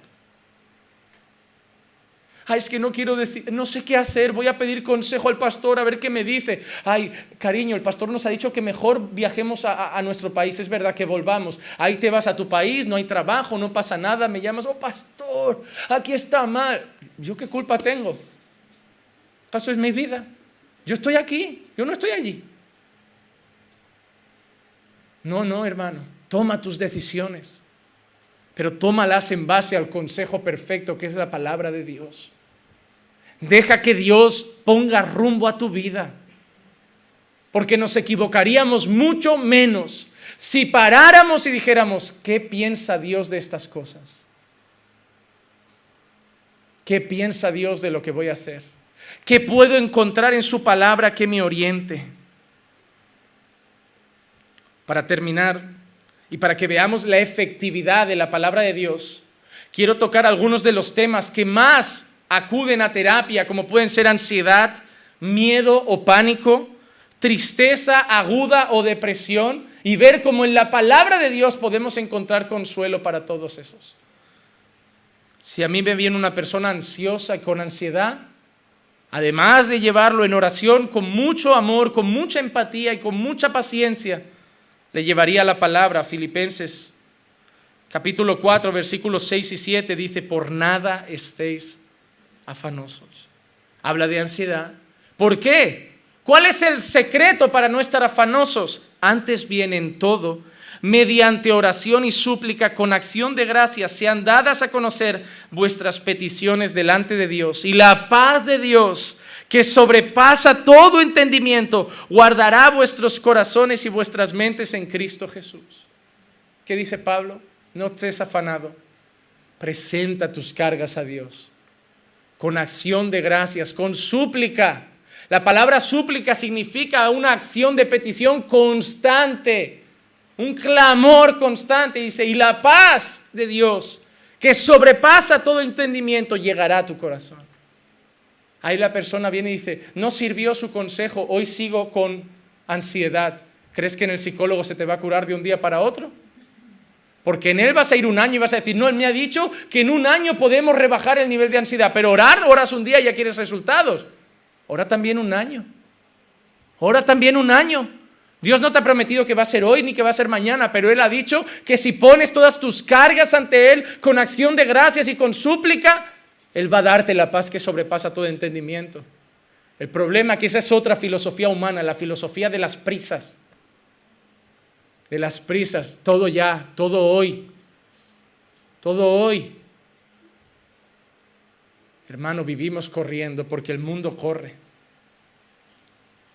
Ay, es que no quiero decir, no sé qué hacer, voy a pedir consejo al pastor a ver qué me dice. Ay, cariño, el pastor nos ha dicho que mejor viajemos a, a, nuestro país, es verdad que volvamos. Ahí te vas a tu país, no hay trabajo, no pasa nada, me llamas, oh pastor, aquí está mal. ¿Yo qué culpa tengo? ¿Acaso es mi vida? Yo estoy aquí, yo no estoy allí. No, no, hermano, toma tus decisiones, pero tómalas en base al consejo perfecto que es la palabra de Dios. Deja que Dios ponga rumbo a tu vida, porque nos equivocaríamos mucho menos si paráramos y dijéramos, ¿qué piensa Dios de estas cosas? ¿Qué piensa Dios de lo que voy a hacer? ¿Qué puedo encontrar en su palabra que me oriente? Para terminar, y para que veamos la efectividad de la palabra de Dios, quiero tocar algunos de los temas que más acuden a terapia, como pueden ser ansiedad, miedo o pánico, tristeza aguda o depresión, y ver cómo en la palabra de Dios podemos encontrar consuelo para todos esos. Si a mí me viene una persona ansiosa y con ansiedad, además de llevarlo en oración con mucho amor, con mucha empatía y con mucha paciencia, le llevaría la palabra. Filipenses capítulo 4, versículos 6 y 7 dice, por nada estéis afanosos. Habla de ansiedad. ¿Por qué? ¿Cuál es el secreto para no estar afanosos? Antes bien en todo mediante oración y súplica con acción de gracias sean dadas a conocer vuestras peticiones delante de Dios. Y la paz de Dios, que sobrepasa todo entendimiento, guardará vuestros corazones y vuestras mentes en Cristo Jesús. ¿Qué dice Pablo? No estés afanado. Presenta tus cargas a Dios con acción de gracias, con súplica. La palabra súplica significa una acción de petición constante un clamor constante, dice, y la paz de Dios, que sobrepasa todo entendimiento, llegará a tu corazón. Ahí la persona viene y dice, no sirvió su consejo, hoy sigo con ansiedad. ¿Crees que en el psicólogo se te va a curar de un día para otro? Porque en él vas a ir un año y vas a decir, no, él me ha dicho que en un año podemos rebajar el nivel de ansiedad, pero orar, oras un día y ya quieres resultados. Ora también un año. Ora también un año. Dios no te ha prometido que va a ser hoy ni que va a ser mañana, pero Él ha dicho que si pones todas tus cargas ante Él con acción de gracias y con súplica, Él va a darte la paz que sobrepasa todo entendimiento. El problema es que esa es otra filosofía humana, la filosofía de las prisas. de las prisas, todo ya, todo hoy, todo hoy. Hermano, vivimos corriendo porque el mundo corre,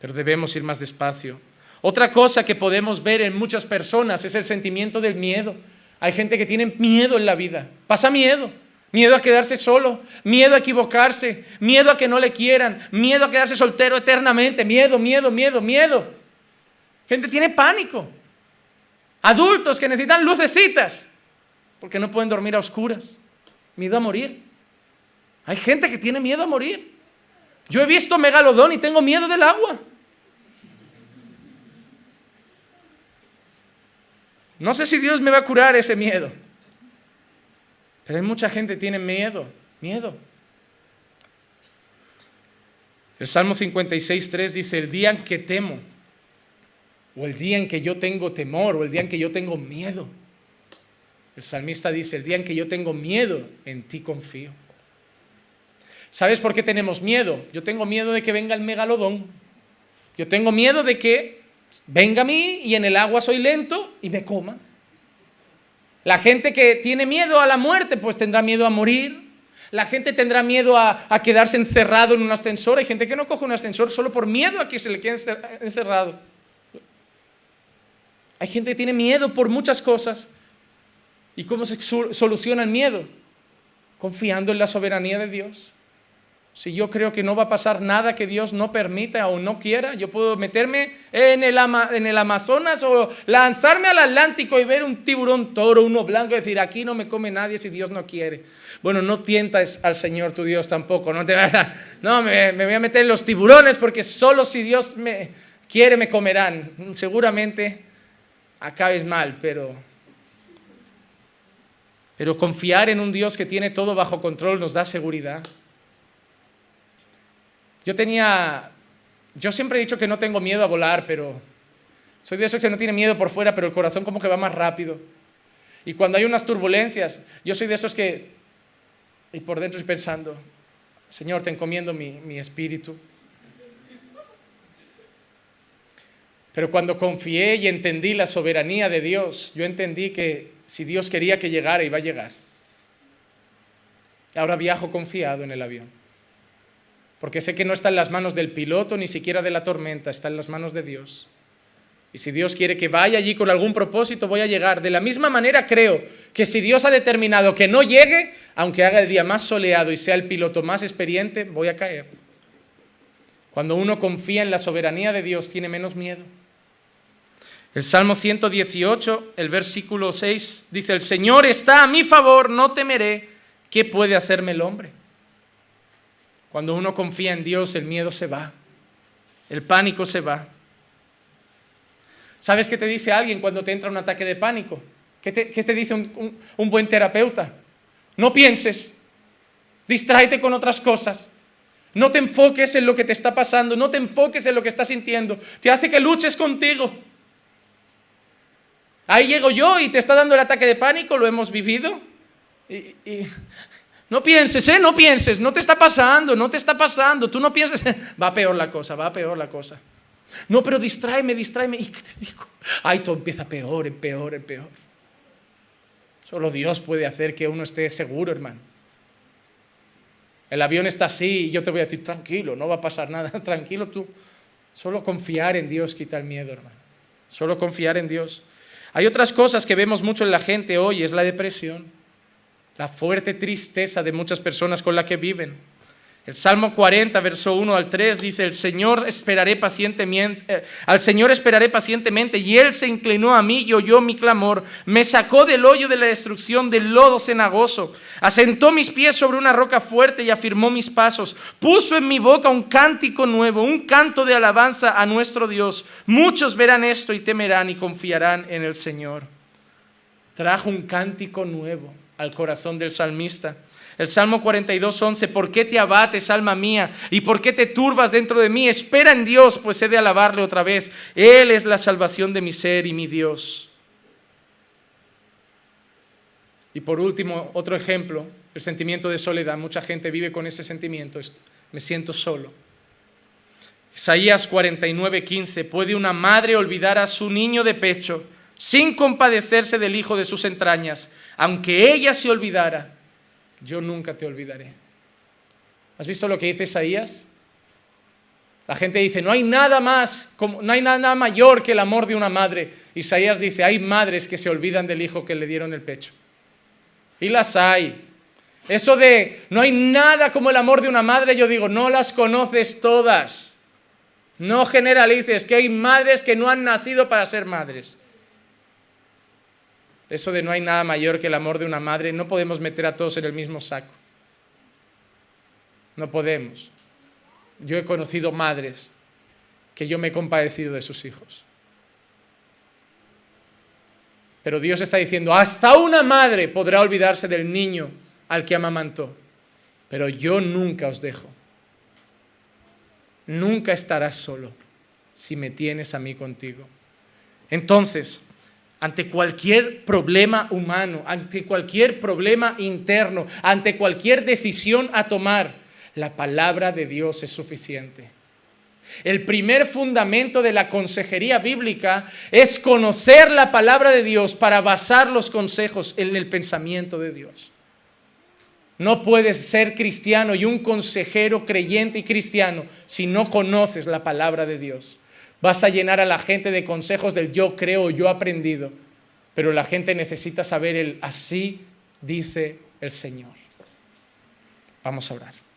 pero debemos ir más despacio. Otra cosa que podemos ver en muchas personas es el sentimiento del miedo. Hay gente que tiene miedo en la vida, pasa miedo, miedo a quedarse solo, miedo a equivocarse, miedo a que no le quieran, miedo a quedarse soltero eternamente, miedo, miedo, miedo, miedo. Gente tiene pánico. Adultos que necesitan lucecitas porque no pueden dormir a oscuras, miedo a morir. Hay gente que tiene miedo a morir. Yo he visto megalodón y tengo miedo del agua. No sé si Dios me va a curar ese miedo. Pero hay mucha gente que tiene miedo, miedo. El Salmo 56.3 dice, el día en que temo, o el día en que yo tengo temor, o el día en que yo tengo miedo. El salmista dice, el día en que yo tengo miedo, en ti confío. ¿Sabes por qué tenemos miedo? Yo tengo miedo de que venga el megalodón. Yo tengo miedo de que venga a mí y en el agua soy lento y me coma. La gente que tiene miedo a la muerte, pues tendrá miedo a morir. La gente tendrá miedo a, quedarse encerrado en un ascensor. Hay gente que no coge un ascensor solo por miedo a que se le quede encerrado. Hay gente que tiene miedo por muchas cosas. ¿Y cómo se soluciona el miedo? Confiando en la soberanía de Dios. Si yo creo que no va a pasar nada que Dios no permita o no quiera, yo puedo meterme en el, Amazonas o lanzarme al Atlántico y ver un tiburón toro, uno blanco, y decir, aquí no me come nadie si Dios no quiere. Bueno, no tientas al Señor tu Dios tampoco. No, te, no me, voy a meter en los tiburones porque solo si Dios me quiere me comerán. Seguramente acabes mal, pero confiar en un Dios que tiene todo bajo control nos da seguridad. Yo tenía, yo siempre he dicho que no tengo miedo a volar, pero soy de esos que no tiene miedo por fuera, pero el corazón como que va más rápido. Y cuando hay unas turbulencias, yo soy de esos que, y por dentro estoy pensando, Señor, te encomiendo mi, mi espíritu. Pero cuando confié y entendí la soberanía de Dios, yo entendí que si Dios quería que llegara, iba a llegar. Ahora viajo confiado en el avión porque sé que no está en las manos del piloto ni siquiera de la tormenta, está en las manos de Dios. Y si Dios quiere que vaya allí con algún propósito, voy a llegar. De la misma manera creo que si Dios ha determinado que no llegue, aunque haga el día más soleado y sea el piloto más experiente, voy a caer. Cuando uno confía en la soberanía de Dios, tiene menos miedo. El Salmo 118, el versículo 6, dice, el Señor está a mi favor, no temeré. ¿Qué puede hacerme el hombre? Cuando uno confía en Dios, el miedo se va, el pánico se va. ¿Sabes qué te dice alguien cuando te entra un ataque de pánico? ¿Qué te, dice un, un buen terapeuta? No pienses, distráete con otras cosas. No te enfoques en lo que te está pasando, no te enfoques en lo que estás sintiendo. Te hace que luches contigo. Ahí llego yo y te está dando el ataque de pánico, lo hemos vivido. Y, no pienses, ¿eh? No pienses, no te está pasando, no te está pasando, tú no pienses, va peor la cosa, va peor la cosa. No, pero distráeme, distráeme. ¿Y qué te digo? Ay, todo empieza peor, peor, peor. Solo Dios puede hacer que uno esté seguro, hermano. El avión está así y yo te voy a decir, tranquilo, no va a pasar nada, tranquilo tú. Solo confiar en Dios quita el miedo, hermano. Solo confiar en Dios. Hay otras cosas que vemos mucho en la gente hoy, es la depresión la fuerte tristeza de muchas personas con la que viven. El Salmo 40, verso 1 al 3 dice, el Señor esperaré pacientemente, eh, al Señor esperaré pacientemente, y Él se inclinó a mí y oyó mi clamor, me sacó del hoyo de la destrucción, del lodo cenagoso, asentó mis pies sobre una roca fuerte y afirmó mis pasos, puso en mi boca un cántico nuevo, un canto de alabanza a nuestro Dios. Muchos verán esto y temerán y confiarán en el Señor. Trajo un cántico nuevo al corazón del salmista. El Salmo 42, 11, ¿por qué te abates, alma mía? ¿Y por qué te turbas dentro de mí? Espera en Dios, pues he de alabarle otra vez. Él es la salvación de mi ser y mi Dios. Y por último, otro ejemplo, el sentimiento de soledad. Mucha gente vive con ese sentimiento. Me siento solo. Isaías 49, 15, ¿puede una madre olvidar a su niño de pecho? Sin compadecerse del hijo de sus entrañas, aunque ella se olvidara, yo nunca te olvidaré. ¿Has visto lo que dice Isaías? La gente dice, no hay nada más, no hay nada mayor que el amor de una madre. Isaías dice, hay madres que se olvidan del hijo que le dieron el pecho. Y las hay. Eso de, no hay nada como el amor de una madre, yo digo, no las conoces todas. No generalices, que hay madres que no han nacido para ser madres. Eso de no hay nada mayor que el amor de una madre, no podemos meter a todos en el mismo saco. No podemos. Yo he conocido madres que yo me he compadecido de sus hijos. Pero Dios está diciendo, hasta una madre podrá olvidarse del niño al que amamantó, pero yo nunca os dejo. Nunca estarás solo si me tienes a mí contigo. Entonces, ante cualquier problema humano, ante cualquier problema interno, ante cualquier decisión a tomar, la palabra de Dios es suficiente. El primer fundamento de la consejería bíblica es conocer la palabra de Dios para basar los consejos en el pensamiento de Dios. No puedes ser cristiano y un consejero creyente y cristiano si no conoces la palabra de Dios. Vas a llenar a la gente de consejos del yo creo, yo he aprendido, pero la gente necesita saber el así dice el Señor. Vamos a orar.